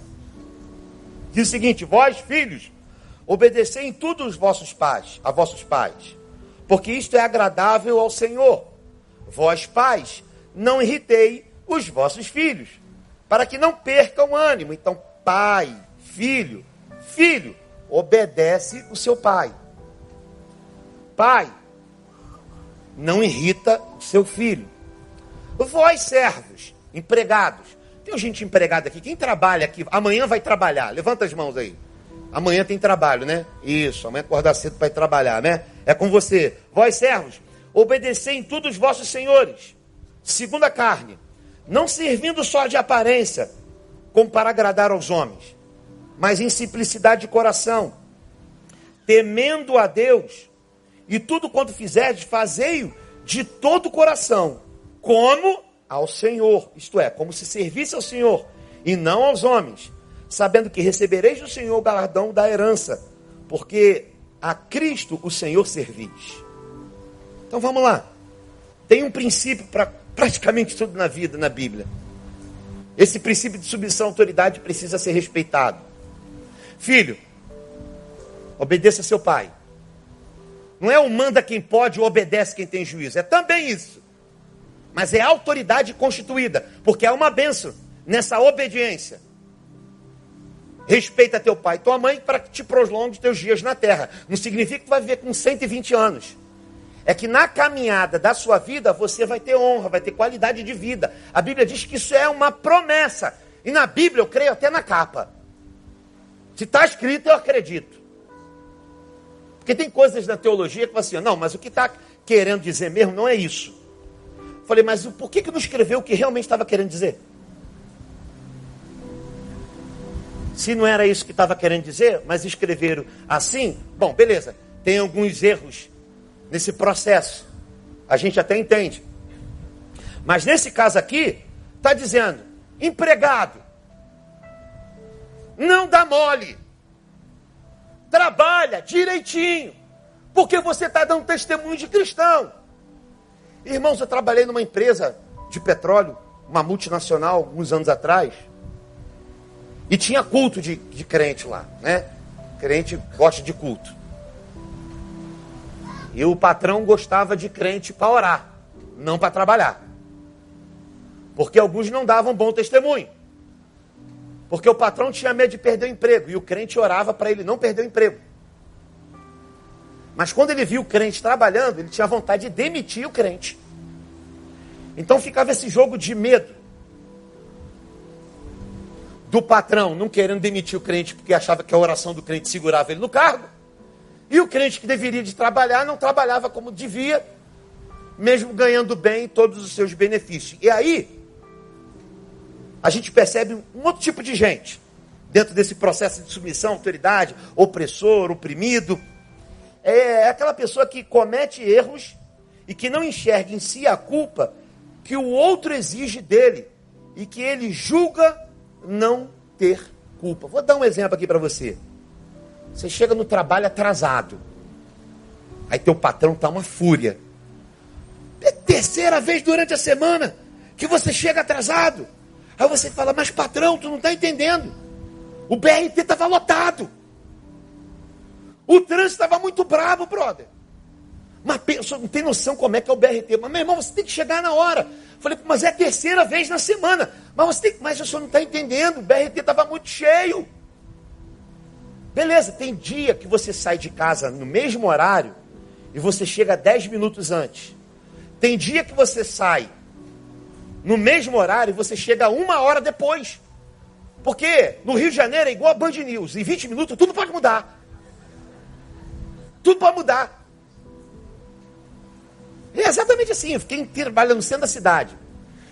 Diz o seguinte: Vós, filhos, obedecei em tudo os vossos pais, a vossos pais, porque isto é agradável ao Senhor. Vós, pais, não irritei os vossos filhos, para que não percam ânimo. Então, pai, filho, filho, obedece o seu pai. Pai, não irrita o seu filho. Vós, servos, empregados. Tem gente empregada aqui. Quem trabalha aqui? Amanhã vai trabalhar. Levanta as mãos aí. Amanhã tem trabalho, né? Isso, amanhã acordar cedo para ir trabalhar, né? É com você. Vós, servos, obedecei em tudo os vossos senhores, segundo a carne, não servindo só de aparência, como para agradar aos homens, mas em simplicidade de coração, temendo a Deus, e tudo quanto fizerdes, fazei-o de todo o coração, como ao Senhor, isto é, como se servisse ao Senhor, e não aos homens, sabendo que recebereis do Senhor o galardão da herança, porque a Cristo o Senhor servis. Então vamos lá. Tem um princípio para praticamente tudo na vida, na Bíblia. Esse princípio de submissão à autoridade precisa ser respeitado. Filho, obedeça seu pai. Não é o manda quem pode ou obedece quem tem juízo. É também isso. Mas é autoridade constituída. Porque há uma benção nessa obediência. Respeita teu pai e tua mãe para que te prolongue teus dias na terra. Não significa que tu vai viver com 120 anos é que na caminhada da sua vida você vai ter honra, vai ter qualidade de vida. A Bíblia diz que isso é uma promessa. E na Bíblia eu creio até na capa. Se está escrito, eu acredito. Porque tem coisas na teologia que você assim, não, mas o que está querendo dizer mesmo não é isso. Falei, mas por que, que não escreveu o que realmente estava querendo dizer? Se não era isso que estava querendo dizer, mas escreveram assim, bom, beleza, tem alguns erros nesse processo. A gente até entende. Mas nesse caso aqui, está dizendo: empregado, não dá mole, trabalha direitinho, porque você está dando testemunho de cristão. Irmãos, eu trabalhei numa empresa de petróleo, uma multinacional, alguns anos atrás, e tinha culto de, de crente lá, né? Crente gosta de culto. E o patrão gostava de crente para orar, não para trabalhar. Porque alguns não davam bom testemunho. Porque o patrão tinha medo de perder o emprego e o crente orava para ele não perder o emprego. Mas quando ele viu o crente trabalhando, ele tinha vontade de demitir o crente. Então ficava esse jogo de medo do patrão não querendo demitir o crente porque achava que a oração do crente segurava ele no cargo. E o crente que deveria de trabalhar não trabalhava como devia, mesmo ganhando bem todos os seus benefícios. E aí, a gente percebe um outro tipo de gente dentro desse processo de submissão, autoridade, opressor, oprimido. É aquela pessoa que comete erros e que não enxerga em si a culpa que o outro exige dele e que ele julga não ter culpa. Vou dar um exemplo aqui para você. Você chega no trabalho atrasado. Aí teu patrão tá uma fúria. É terceira vez durante a semana que você chega atrasado. Aí você fala, mas patrão, tu não está entendendo. O BRT estava lotado. O trânsito estava muito bravo, brother. Mas pensa, não tem noção como é que é o BRT. Mas, meu irmão, você tem que chegar na hora. Falei, mas é a terceira vez na semana. Mas você tem, mas senhor não está entendendo. O BRT estava muito cheio. Beleza, tem dia que você sai de casa no mesmo horário e você chega 10 minutos antes. Tem dia que você sai no mesmo horário e você chega uma hora depois. Porque no Rio de Janeiro é igual a Band News. Em 20 minutos tudo pode mudar. Tudo pode mudar. É exatamente assim. Eu fiquei no centro da cidade.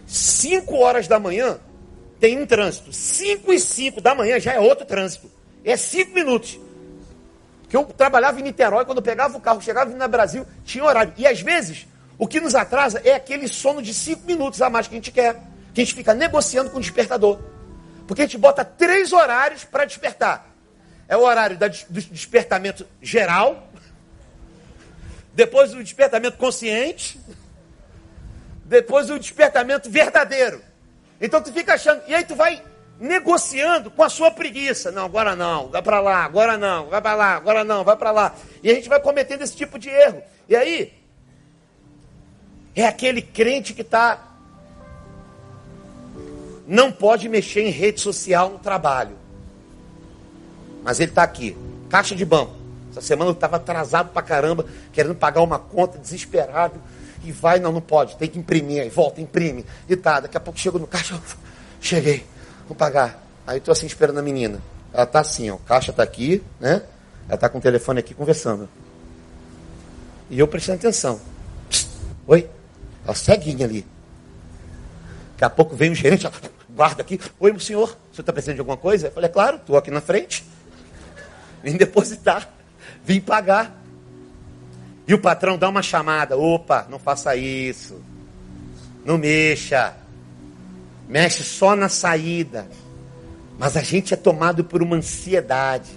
5 horas da manhã tem um trânsito. 5 e 5 da manhã já é outro trânsito. É 5 minutos. Que eu trabalhava em Niterói, quando eu pegava o carro, chegava no Brasil, tinha horário. E às vezes, o que nos atrasa é aquele sono de 5 minutos a mais que a gente quer. Que a gente fica negociando com o despertador. Porque a gente bota três horários para despertar. É o horário do despertamento geral, depois o despertamento consciente, depois o despertamento verdadeiro. Então tu fica achando, e aí tu vai negociando com a sua preguiça. Não, agora não, vai para lá, agora não, vai para lá, agora não, vai para lá. E a gente vai cometendo esse tipo de erro. E aí, é aquele crente que está. Não pode mexer em rede social no trabalho. Mas ele está aqui, caixa de banco. Essa semana eu estava atrasado pra caramba, querendo pagar uma conta, desesperado. E vai, não, não pode, tem que imprimir. Aí volta, imprime. E tá, daqui a pouco chego no caixa, cheguei, vou pagar. Aí estou assim esperando a menina. Ela tá assim, ó, caixa tá aqui, né? Ela tá com o telefone aqui conversando. E eu prestando atenção. Psst, oi? Ela ceguinha ali. Daqui a pouco vem o gerente, guarda aqui. Oi, senhor, o senhor está precisando de alguma coisa? Eu falei, é claro, estou aqui na frente. Vim depositar, vim pagar. E o patrão dá uma chamada: opa, não faça isso. Não mexa. Mexe só na saída. Mas a gente é tomado por uma ansiedade.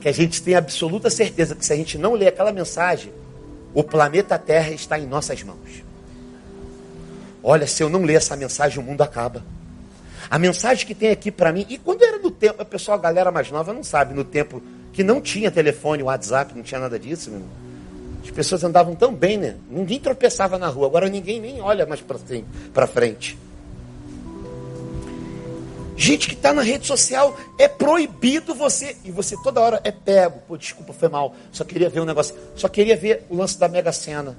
Que a gente tem absoluta certeza que se a gente não ler aquela mensagem, o planeta Terra está em nossas mãos. Olha, se eu não ler essa mensagem, o mundo acaba. A mensagem que tem aqui para mim, e quando era no tempo, a pessoa, a galera mais nova não sabe, no tempo que não tinha telefone, WhatsApp, não tinha nada disso, meu irmão. As pessoas andavam tão bem, né? Ninguém tropeçava na rua. Agora ninguém nem olha mais para frente. Gente que está na rede social, é proibido você. E você toda hora é pego. Pô, desculpa, foi mal. Só queria ver um negócio. Só queria ver o lance da Mega Sena.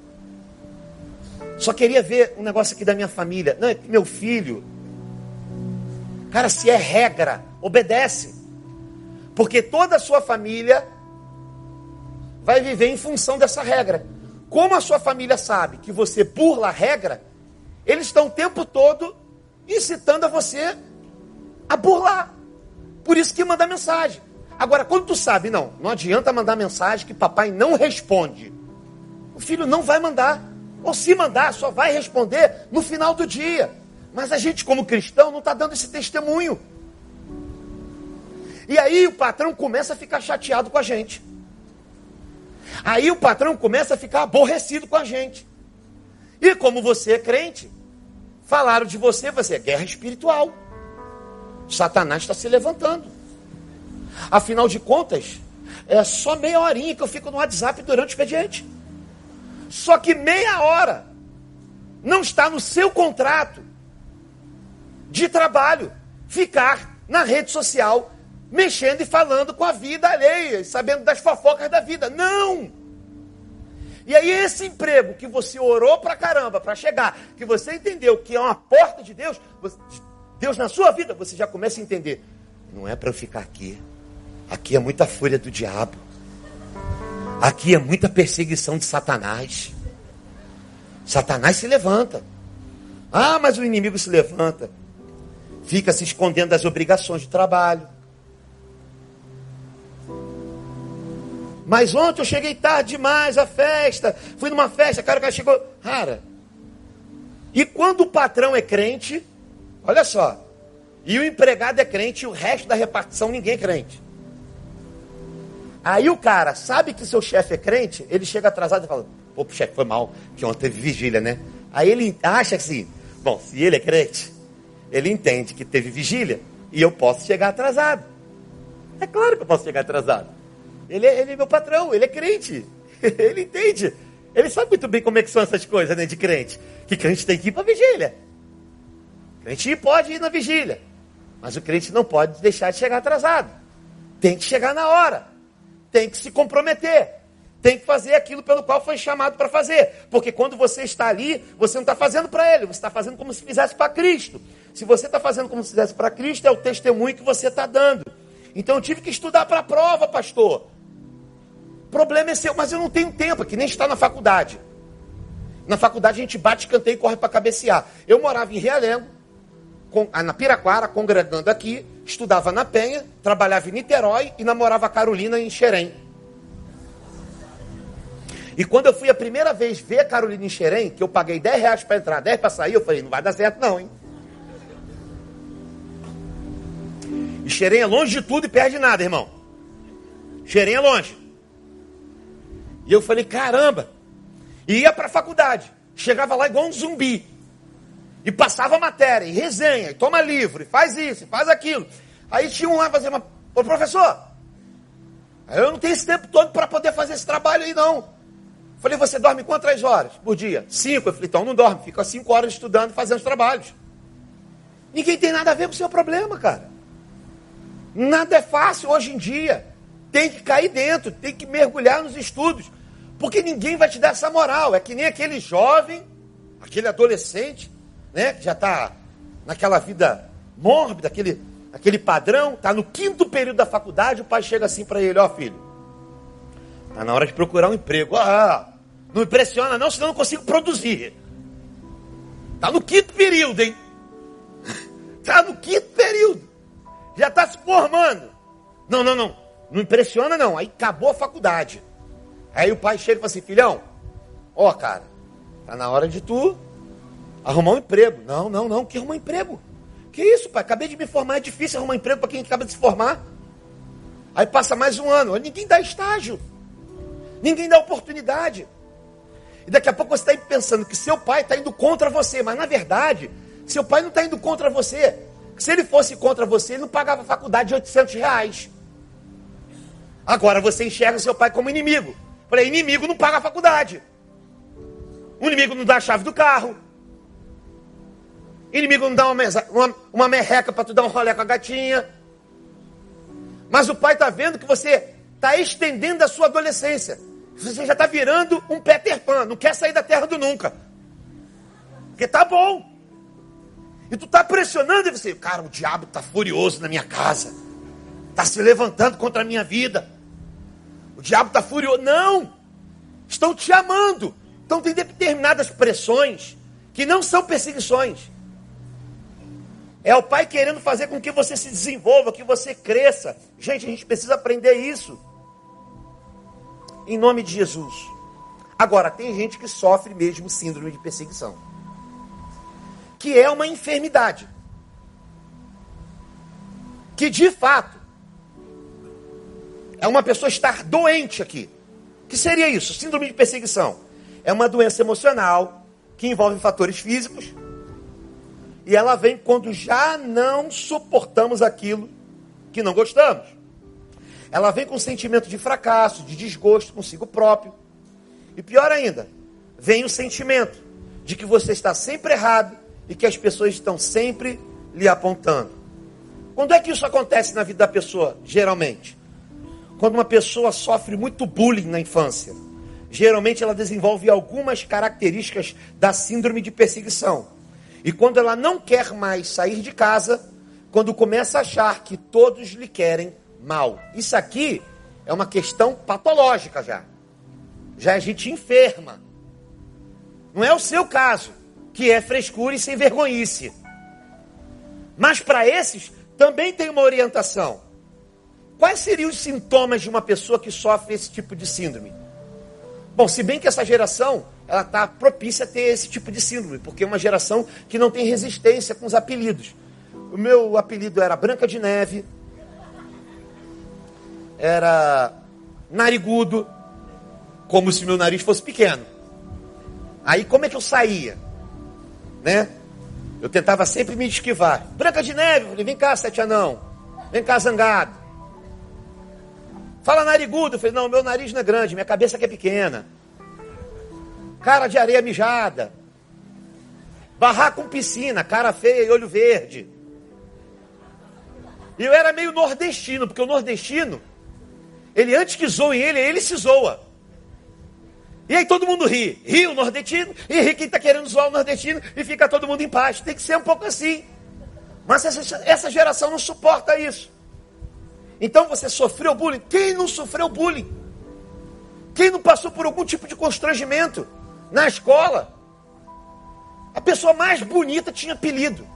Só queria ver um negócio aqui da minha família. Não, é meu filho. Cara, se é regra, obedece. Porque toda a sua família vai viver em função dessa regra. Como a sua família sabe que você burla a regra, eles estão o tempo todo incitando a você a burlar. Por isso que manda mensagem. Agora, quando tu sabe, não, não adianta mandar mensagem que papai não responde. O filho não vai mandar. Ou se mandar, só vai responder no final do dia. Mas a gente, como cristão, não está dando esse testemunho. E aí o patrão começa a ficar chateado com a gente. Aí o patrão começa a ficar aborrecido com a gente. E como você é crente, falaram de você, você é guerra espiritual. Satanás está se levantando. Afinal de contas, é só meia horinha que eu fico no WhatsApp durante o expediente. Só que meia hora não está no seu contrato de trabalho ficar na rede social mexendo e falando com a vida alheia, sabendo das fofocas da vida. Não! E aí esse emprego que você orou pra caramba para chegar, que você entendeu que é uma porta de Deus, Deus na sua vida, você já começa a entender. Não é para eu ficar aqui. Aqui é muita fúria do diabo. Aqui é muita perseguição de Satanás. Satanás se levanta. Ah, mas o inimigo se levanta. Fica se escondendo das obrigações de trabalho Mas ontem eu cheguei tarde demais à festa. Fui numa festa, cara, o cara chegou. Cara. E quando o patrão é crente, olha só. E o empregado é crente, e o resto da repartição ninguém é crente. Aí o cara sabe que seu chefe é crente, ele chega atrasado e fala: Pô, chefe, foi mal, que ontem teve vigília, né? Aí ele acha assim: Bom, se ele é crente, ele entende que teve vigília e eu posso chegar atrasado. É claro que eu posso chegar atrasado. Ele é, ele é meu patrão, ele é crente. ele entende. Ele sabe muito bem como é que são essas coisas, né, de crente. Que crente tem que ir para vigília. Crente pode ir na vigília. Mas o crente não pode deixar de chegar atrasado. Tem que chegar na hora. Tem que se comprometer. Tem que fazer aquilo pelo qual foi chamado para fazer. Porque quando você está ali, você não está fazendo para ele, você está fazendo como se fizesse para Cristo. Se você está fazendo como se fizesse para Cristo, é o testemunho que você está dando. Então eu tive que estudar para a prova, pastor problema é seu, mas eu não tenho tempo, que nem está na faculdade. Na faculdade a gente bate, canteio e corre para cabecear. Eu morava em Realengo, na Piraquara, congregando aqui, estudava na Penha, trabalhava em Niterói e namorava Carolina em Xerém. E quando eu fui a primeira vez ver Carolina em Xerém, que eu paguei 10 reais para entrar, 10 para sair, eu falei, não vai dar certo não, hein? E Xerém é longe de tudo e perde nada, irmão. Xerém é longe. E eu falei, caramba. E ia para a faculdade. Chegava lá igual um zumbi. E passava matéria, e resenha, e toma livro, e faz isso, e faz aquilo. Aí tinha um lá fazer uma. Ô professor, eu não tenho esse tempo todo para poder fazer esse trabalho aí, não. Falei, você dorme quantas horas por dia? Cinco. Eu falei, então não dorme, fica cinco horas estudando e fazendo os trabalhos. Ninguém tem nada a ver com o seu problema, cara. Nada é fácil hoje em dia. Tem que cair dentro, tem que mergulhar nos estudos. Porque ninguém vai te dar essa moral. É que nem aquele jovem, aquele adolescente, né, que já está naquela vida mórbida, aquele, aquele padrão, está no quinto período da faculdade, o pai chega assim para ele, ó oh, filho, está na hora de procurar um emprego. Ah, não impressiona não, senão não consigo produzir. Está no quinto período, hein? Está no quinto período já está se formando. Não, não, não. Não impressiona, não. Aí acabou a faculdade. Aí o pai chega e fala assim: filhão, ó, cara, tá na hora de tu arrumar um emprego. Não, não, não. Que arrumar um emprego? Que isso, pai? Acabei de me formar. É difícil arrumar um emprego para quem acaba de se formar. Aí passa mais um ano. Ninguém dá estágio. Ninguém dá oportunidade. E daqui a pouco você está pensando que seu pai está indo contra você. Mas na verdade, seu pai não está indo contra você. Se ele fosse contra você, ele não pagava faculdade de 800 reais. Agora você enxerga seu pai como inimigo. Falei, inimigo não paga faculdade. O inimigo não dá a chave do carro. Inimigo não dá uma, uma, uma merreca para tu dar um rolê com a gatinha. Mas o pai está vendo que você está estendendo a sua adolescência. Você já está virando um Peter Pan, não quer sair da terra do nunca. Porque tá bom. E tu está pressionando e você, cara, o diabo está furioso na minha casa. Está se levantando contra a minha vida. O diabo está furioso. Não! Estão te amando. Então tem determinadas pressões que não são perseguições. É o pai querendo fazer com que você se desenvolva, que você cresça. Gente, a gente precisa aprender isso. Em nome de Jesus. Agora, tem gente que sofre mesmo síndrome de perseguição que é uma enfermidade. Que de fato é uma pessoa estar doente aqui. que seria isso? Síndrome de perseguição. É uma doença emocional que envolve fatores físicos e ela vem quando já não suportamos aquilo que não gostamos. Ela vem com sentimento de fracasso, de desgosto consigo próprio. E pior ainda, vem o sentimento de que você está sempre errado e que as pessoas estão sempre lhe apontando. Quando é que isso acontece na vida da pessoa? Geralmente, quando uma pessoa sofre muito bullying na infância. Geralmente ela desenvolve algumas características da síndrome de perseguição. E quando ela não quer mais sair de casa, quando começa a achar que todos lhe querem mal. Isso aqui é uma questão patológica já. Já é gente enferma. Não é o seu caso que é frescura e sem vergonhice. Mas para esses também tem uma orientação. Quais seriam os sintomas de uma pessoa que sofre esse tipo de síndrome? Bom, se bem que essa geração ela está propícia a ter esse tipo de síndrome, porque é uma geração que não tem resistência com os apelidos. O meu apelido era Branca de Neve, era narigudo, como se meu nariz fosse pequeno. Aí como é que eu saía? né? Eu tentava sempre me esquivar. Branca de Neve, falei, vem cá, sete anão. Vem cá, zangado. Fala narigudo. Eu falei, não, meu nariz não é grande, minha cabeça que é pequena. Cara de areia mijada. Barraco com piscina, cara feia e olho verde. E eu era meio nordestino, porque o nordestino, ele antes que zoem ele, ele se zoa. E aí todo mundo ri. Ri o nordestino e ri quem está querendo zoar o nordestino e fica todo mundo em paz. Tem que ser um pouco assim. Mas essa, essa geração não suporta isso. Então você sofreu bullying. Quem não sofreu bullying? Quem não passou por algum tipo de constrangimento na escola? A pessoa mais bonita tinha apelido.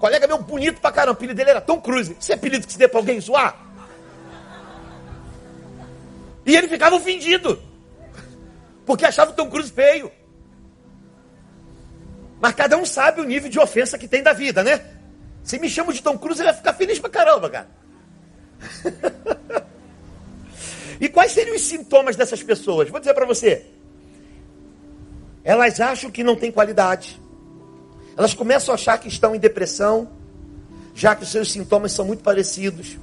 colega meu bonito pra caramba, o apelido dele era Tom Cruise. Esse é apelido que se dê pra alguém zoar? E ele ficava ofendido. Porque achava o Tom Cruise feio. Mas cada um sabe o nível de ofensa que tem da vida, né? Se me chama de Tom Cruise, ele vai ficar feliz pra caramba, cara. e quais seriam os sintomas dessas pessoas? Vou dizer para você. Elas acham que não tem qualidade. Elas começam a achar que estão em depressão, já que os seus sintomas são muito parecidos.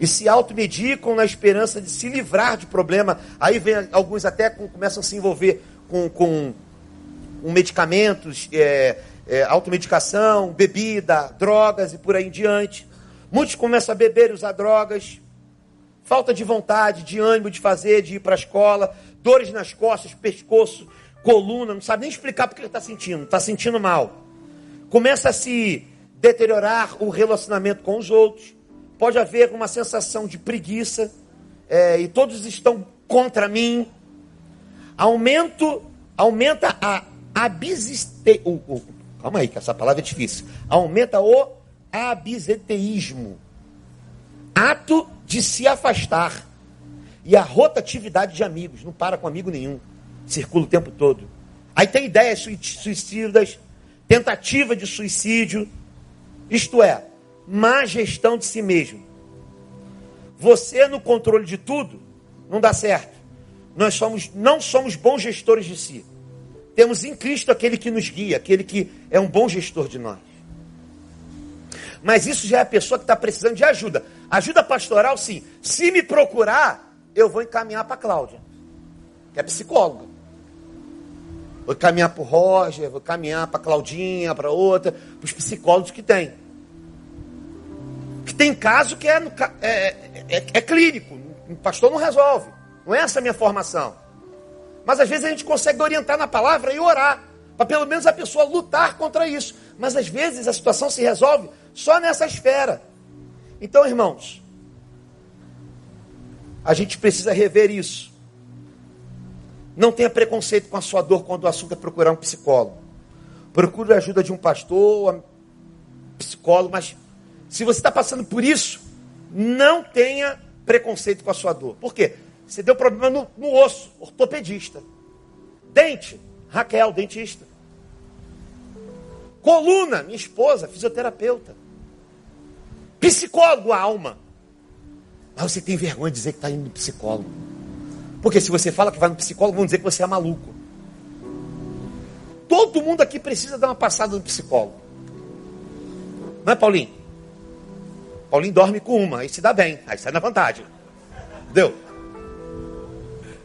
E se automedicam na esperança de se livrar de problema. Aí vem alguns até com, começam a se envolver com, com, com medicamentos, é, é, automedicação, bebida, drogas e por aí em diante. Muitos começam a beber e usar drogas. Falta de vontade, de ânimo de fazer, de ir para a escola, dores nas costas, pescoço, coluna, não sabe nem explicar porque ele está sentindo, está sentindo mal. Começa a se deteriorar o relacionamento com os outros. Pode haver uma sensação de preguiça, é, e todos estão contra mim. Aumento, aumenta a absiste, o, o, calma aí, que essa palavra é difícil. Aumenta o abiseteísmo, ato de se afastar, e a rotatividade de amigos, não para com amigo nenhum circula o tempo todo. Aí tem ideias suicidas, tentativa de suicídio, isto é, má gestão de si mesmo. Você no controle de tudo não dá certo. Nós somos, não somos bons gestores de si. Temos em Cristo aquele que nos guia, aquele que é um bom gestor de nós. Mas isso já é a pessoa que está precisando de ajuda. Ajuda pastoral, sim. Se me procurar, eu vou encaminhar para a Cláudia, que é psicóloga. Vou caminhar para o Roger, vou caminhar para Claudinha, para outra, para os psicólogos que tem. Que tem caso que é, é, é, é clínico, o pastor não resolve. Não é essa a minha formação. Mas às vezes a gente consegue orientar na palavra e orar, para pelo menos a pessoa lutar contra isso. Mas às vezes a situação se resolve só nessa esfera. Então, irmãos, a gente precisa rever isso. Não tenha preconceito com a sua dor quando o assunto é procurar um psicólogo. Procure a ajuda de um pastor, um psicólogo, mas se você está passando por isso, não tenha preconceito com a sua dor. Por quê? Você deu problema no, no osso, ortopedista. Dente, Raquel, dentista. Coluna, minha esposa, fisioterapeuta. Psicólogo, a alma. Mas você tem vergonha de dizer que está indo no psicólogo. Porque se você fala que vai no psicólogo, vão dizer que você é maluco. Todo mundo aqui precisa dar uma passada no psicólogo. Não é, Paulinho? Paulinho dorme com uma, aí se dá bem, aí sai na vantagem. Entendeu?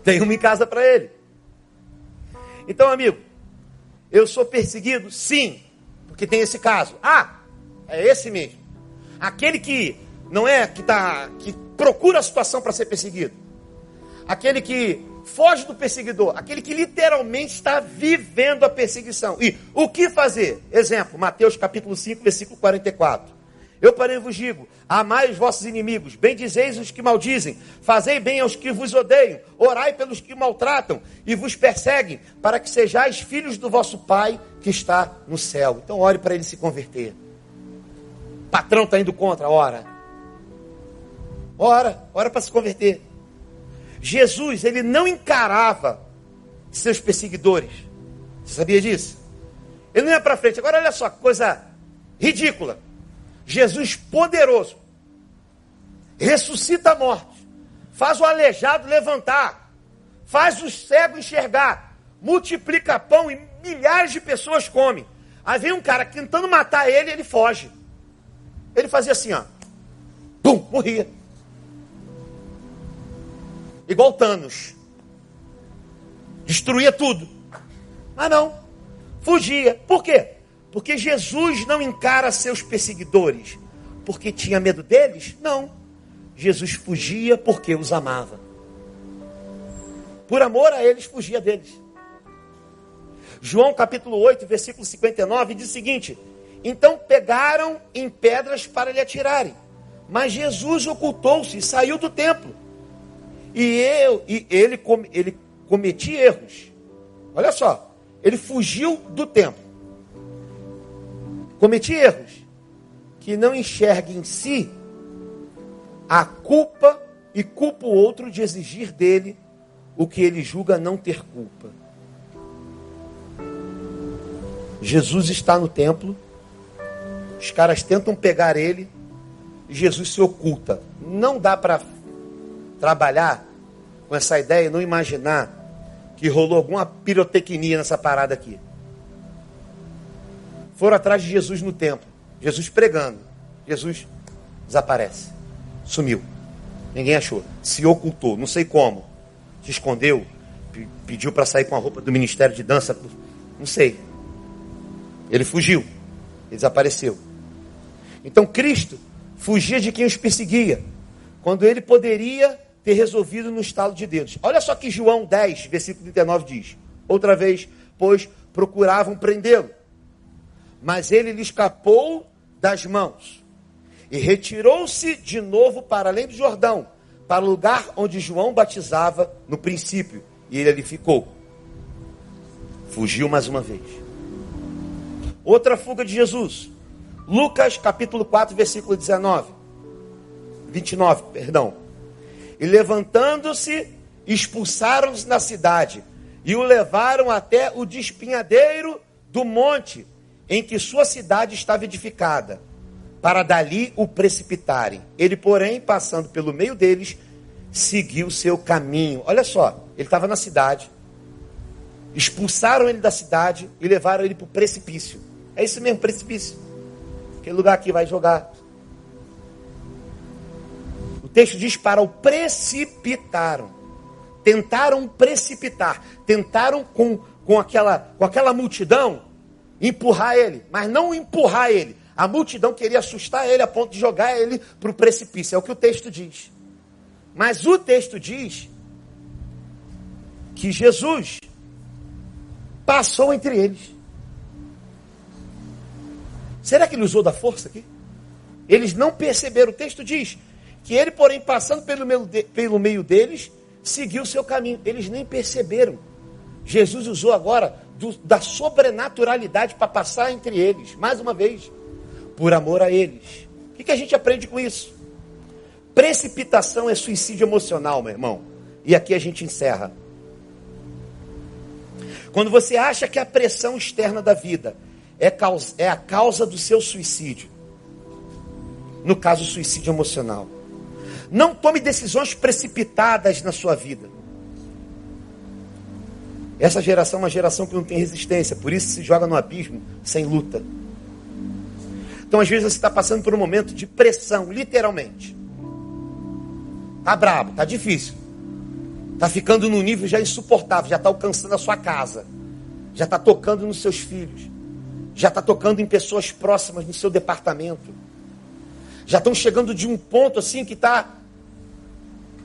Tem uma em casa para ele. Então, amigo, eu sou perseguido? Sim, porque tem esse caso. Ah, é esse mesmo. Aquele que não é que tá que procura a situação para ser perseguido aquele que foge do perseguidor, aquele que literalmente está vivendo a perseguição. E o que fazer? Exemplo, Mateus capítulo 5, versículo 44. Eu, porém, vos digo: amai os vossos inimigos, bendizeis os que maldizem, fazei bem aos que vos odeiam, orai pelos que maltratam e vos perseguem, para que sejais filhos do vosso Pai que está no céu. Então, ore para ele se converter. O patrão está indo contra, ora. Ora, ora para se converter. Jesus, ele não encarava seus perseguidores. Você sabia disso? Ele não ia para frente. Agora olha só, coisa ridícula. Jesus poderoso ressuscita a morte, faz o aleijado levantar, faz o cego enxergar, multiplica pão e milhares de pessoas comem. Aí vem um cara tentando matar ele, ele foge. Ele fazia assim, ó. Pum, morria. Igual Thanos. Destruía tudo. Mas não. Fugia. Por quê? Porque Jesus não encara seus perseguidores porque tinha medo deles? Não. Jesus fugia porque os amava. Por amor a eles, fugia deles. João capítulo 8, versículo 59 diz o seguinte: Então pegaram em pedras para lhe atirarem. Mas Jesus ocultou-se e saiu do templo. E, eu, e ele, ele cometia erros. Olha só. Ele fugiu do templo. Cometi erros que não enxerga em si a culpa e culpa o outro de exigir dele o que ele julga não ter culpa. Jesus está no templo, os caras tentam pegar ele, Jesus se oculta. Não dá para trabalhar com essa ideia e não imaginar que rolou alguma pirotecnia nessa parada aqui. Foram atrás de Jesus no templo, Jesus pregando. Jesus desaparece, sumiu. Ninguém achou, se ocultou, não sei como. Se escondeu, pediu para sair com a roupa do ministério de dança, não sei. Ele fugiu, ele desapareceu. Então Cristo fugia de quem os perseguia, quando ele poderia ter resolvido no estalo de dedos. Olha só que João 10, versículo 39 diz: Outra vez, pois procuravam prendê-lo, mas ele lhe escapou das mãos e retirou-se de novo para além do Jordão, para o lugar onde João batizava no princípio, e ele ali ficou. Fugiu mais uma vez. Outra fuga de Jesus. Lucas capítulo 4, versículo 19. 29, perdão. E levantando-se, expulsaram-os na cidade e o levaram até o despinhadeiro do monte em que sua cidade estava edificada, para dali o precipitarem. Ele, porém, passando pelo meio deles, seguiu seu caminho. Olha só, ele estava na cidade, expulsaram ele da cidade e levaram ele para o precipício. É isso mesmo, precipício. Aquele lugar que vai jogar texto diz: para o precipitaram. Tentaram precipitar. Tentaram com, com, aquela, com aquela multidão empurrar ele. Mas não empurrar ele. A multidão queria assustar ele a ponto de jogar ele para o precipício. É o que o texto diz. Mas o texto diz que Jesus passou entre eles. Será que ele usou da força aqui? Eles não perceberam. O texto diz que ele, porém, passando pelo meio, de, pelo meio deles, seguiu o seu caminho. Eles nem perceberam. Jesus usou agora do, da sobrenaturalidade para passar entre eles, mais uma vez, por amor a eles. O que, que a gente aprende com isso? Precipitação é suicídio emocional, meu irmão. E aqui a gente encerra. Quando você acha que a pressão externa da vida é, causa, é a causa do seu suicídio, no caso, suicídio emocional. Não tome decisões precipitadas na sua vida. Essa geração é uma geração que não tem resistência, por isso se joga no abismo sem luta. Então, às vezes, você está passando por um momento de pressão, literalmente. Tá brabo, tá difícil. Tá ficando num nível já insuportável, já está alcançando a sua casa, já está tocando nos seus filhos, já está tocando em pessoas próximas no seu departamento. Já estão chegando de um ponto assim que está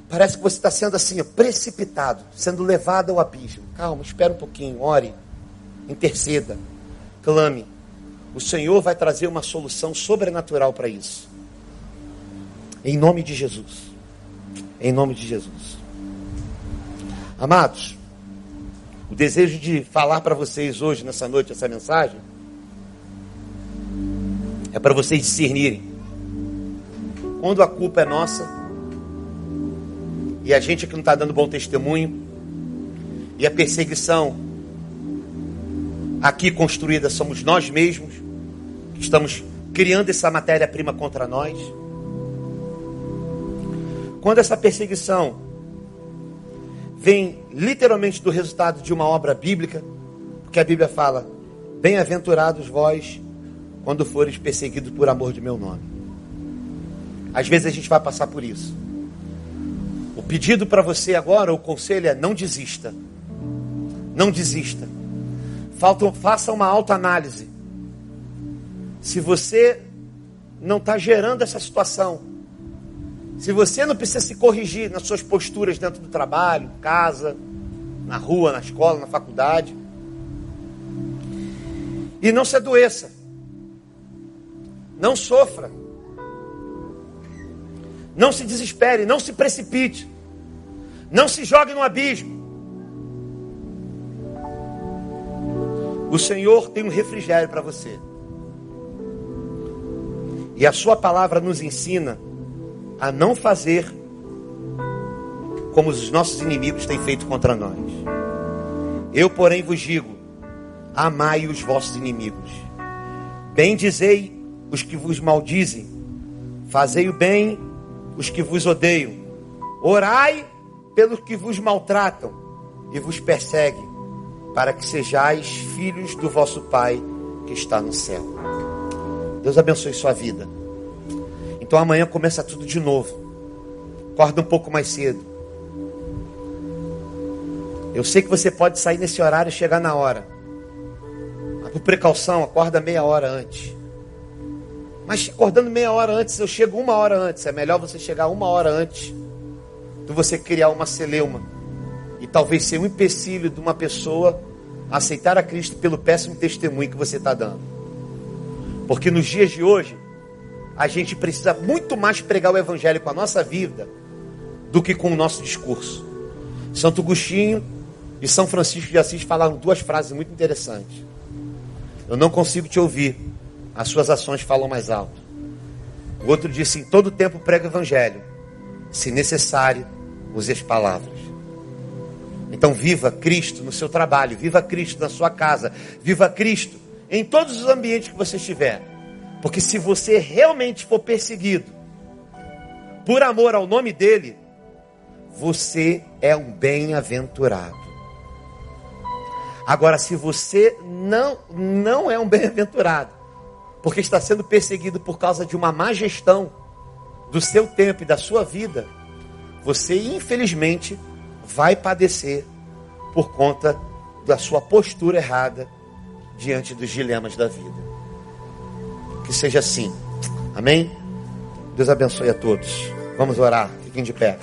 Parece que você está sendo assim, precipitado, sendo levado ao abismo. Calma, espera um pouquinho, ore, interceda, clame. O Senhor vai trazer uma solução sobrenatural para isso. Em nome de Jesus. Em nome de Jesus. Amados, o desejo de falar para vocês hoje, nessa noite, essa mensagem, é para vocês discernirem. Quando a culpa é nossa, e a gente que não está dando bom testemunho, e a perseguição aqui construída somos nós mesmos, que estamos criando essa matéria-prima contra nós. Quando essa perseguição vem literalmente do resultado de uma obra bíblica, porque a Bíblia fala: Bem-aventurados vós quando fores perseguidos por amor de meu nome. Às vezes a gente vai passar por isso. Pedido para você agora, o conselho é não desista. Não desista. Falta, faça uma autoanálise. Se você não está gerando essa situação, se você não precisa se corrigir nas suas posturas dentro do trabalho, casa, na rua, na escola, na faculdade, e não se adoeça, não sofra, não se desespere, não se precipite. Não se jogue no abismo. O Senhor tem um refrigério para você. E a Sua palavra nos ensina a não fazer como os nossos inimigos têm feito contra nós. Eu, porém, vos digo: amai os vossos inimigos, bendizei os que vos maldizem, fazei o bem os que vos odeiam, orai pelos que vos maltratam e vos perseguem, para que sejais filhos do vosso Pai que está no céu. Deus abençoe sua vida. Então amanhã começa tudo de novo. Acorda um pouco mais cedo. Eu sei que você pode sair nesse horário e chegar na hora. Mas por precaução, acorda meia hora antes. Mas acordando meia hora antes, eu chego uma hora antes. É melhor você chegar uma hora antes do você criar uma celeuma. E talvez ser um empecilho de uma pessoa aceitar a Cristo pelo péssimo testemunho que você está dando. Porque nos dias de hoje, a gente precisa muito mais pregar o Evangelho com a nossa vida do que com o nosso discurso. Santo Agostinho e São Francisco de Assis falaram duas frases muito interessantes. Eu não consigo te ouvir, as suas ações falam mais alto. O outro disse: em todo tempo prega o Evangelho, se necessário, use as palavras. Então, viva Cristo no seu trabalho, viva Cristo na sua casa, viva Cristo em todos os ambientes que você estiver. Porque se você realmente for perseguido por amor ao nome dele, você é um bem-aventurado. Agora, se você não, não é um bem-aventurado, porque está sendo perseguido por causa de uma má gestão do seu tempo e da sua vida, você infelizmente vai padecer por conta da sua postura errada diante dos dilemas da vida. Que seja assim. Amém? Deus abençoe a todos. Vamos orar. Fiquem de pé.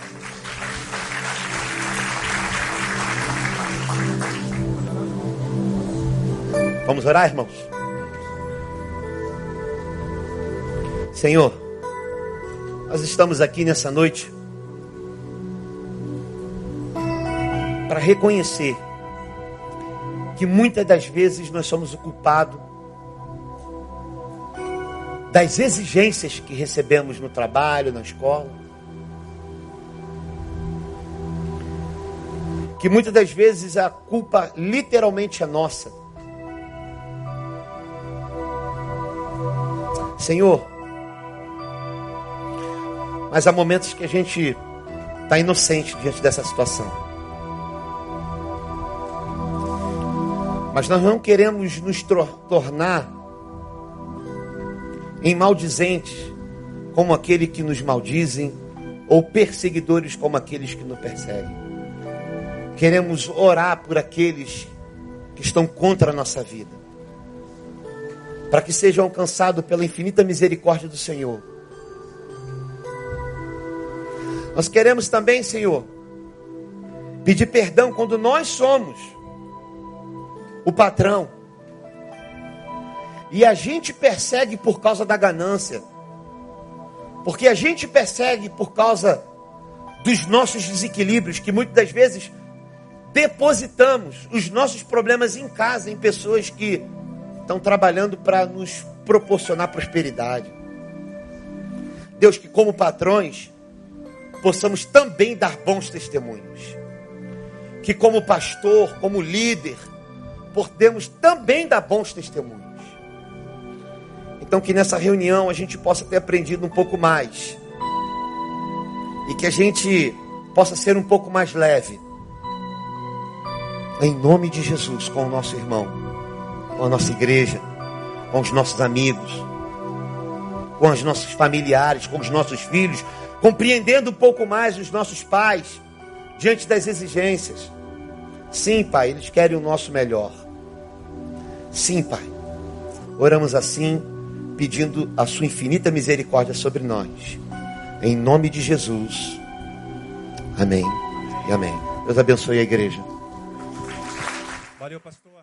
Vamos orar, irmãos? Senhor, nós estamos aqui nessa noite para reconhecer que muitas das vezes nós somos o culpado das exigências que recebemos no trabalho, na escola. Que muitas das vezes a culpa literalmente é nossa. Senhor, mas há momentos que a gente está inocente diante dessa situação. Mas nós não queremos nos tornar em maldizentes, como aquele que nos maldizem, ou perseguidores, como aqueles que nos perseguem. Queremos orar por aqueles que estão contra a nossa vida, para que sejam alcançados pela infinita misericórdia do Senhor. Nós queremos também, Senhor, pedir perdão quando nós somos o patrão e a gente persegue por causa da ganância. Porque a gente persegue por causa dos nossos desequilíbrios, que muitas das vezes depositamos os nossos problemas em casa, em pessoas que estão trabalhando para nos proporcionar prosperidade. Deus, que como patrões, possamos também dar bons testemunhos. Que como pastor, como líder, podemos também dar bons testemunhos. Então, que nessa reunião a gente possa ter aprendido um pouco mais. E que a gente possa ser um pouco mais leve. Em nome de Jesus, com o nosso irmão, com a nossa igreja, com os nossos amigos, com os nossos familiares, com os nossos filhos, compreendendo um pouco mais os nossos pais diante das exigências. Sim, Pai, eles querem o nosso melhor. Sim, Pai. Oramos assim pedindo a sua infinita misericórdia sobre nós. Em nome de Jesus. Amém e amém. Deus abençoe a igreja. Valeu, pastor.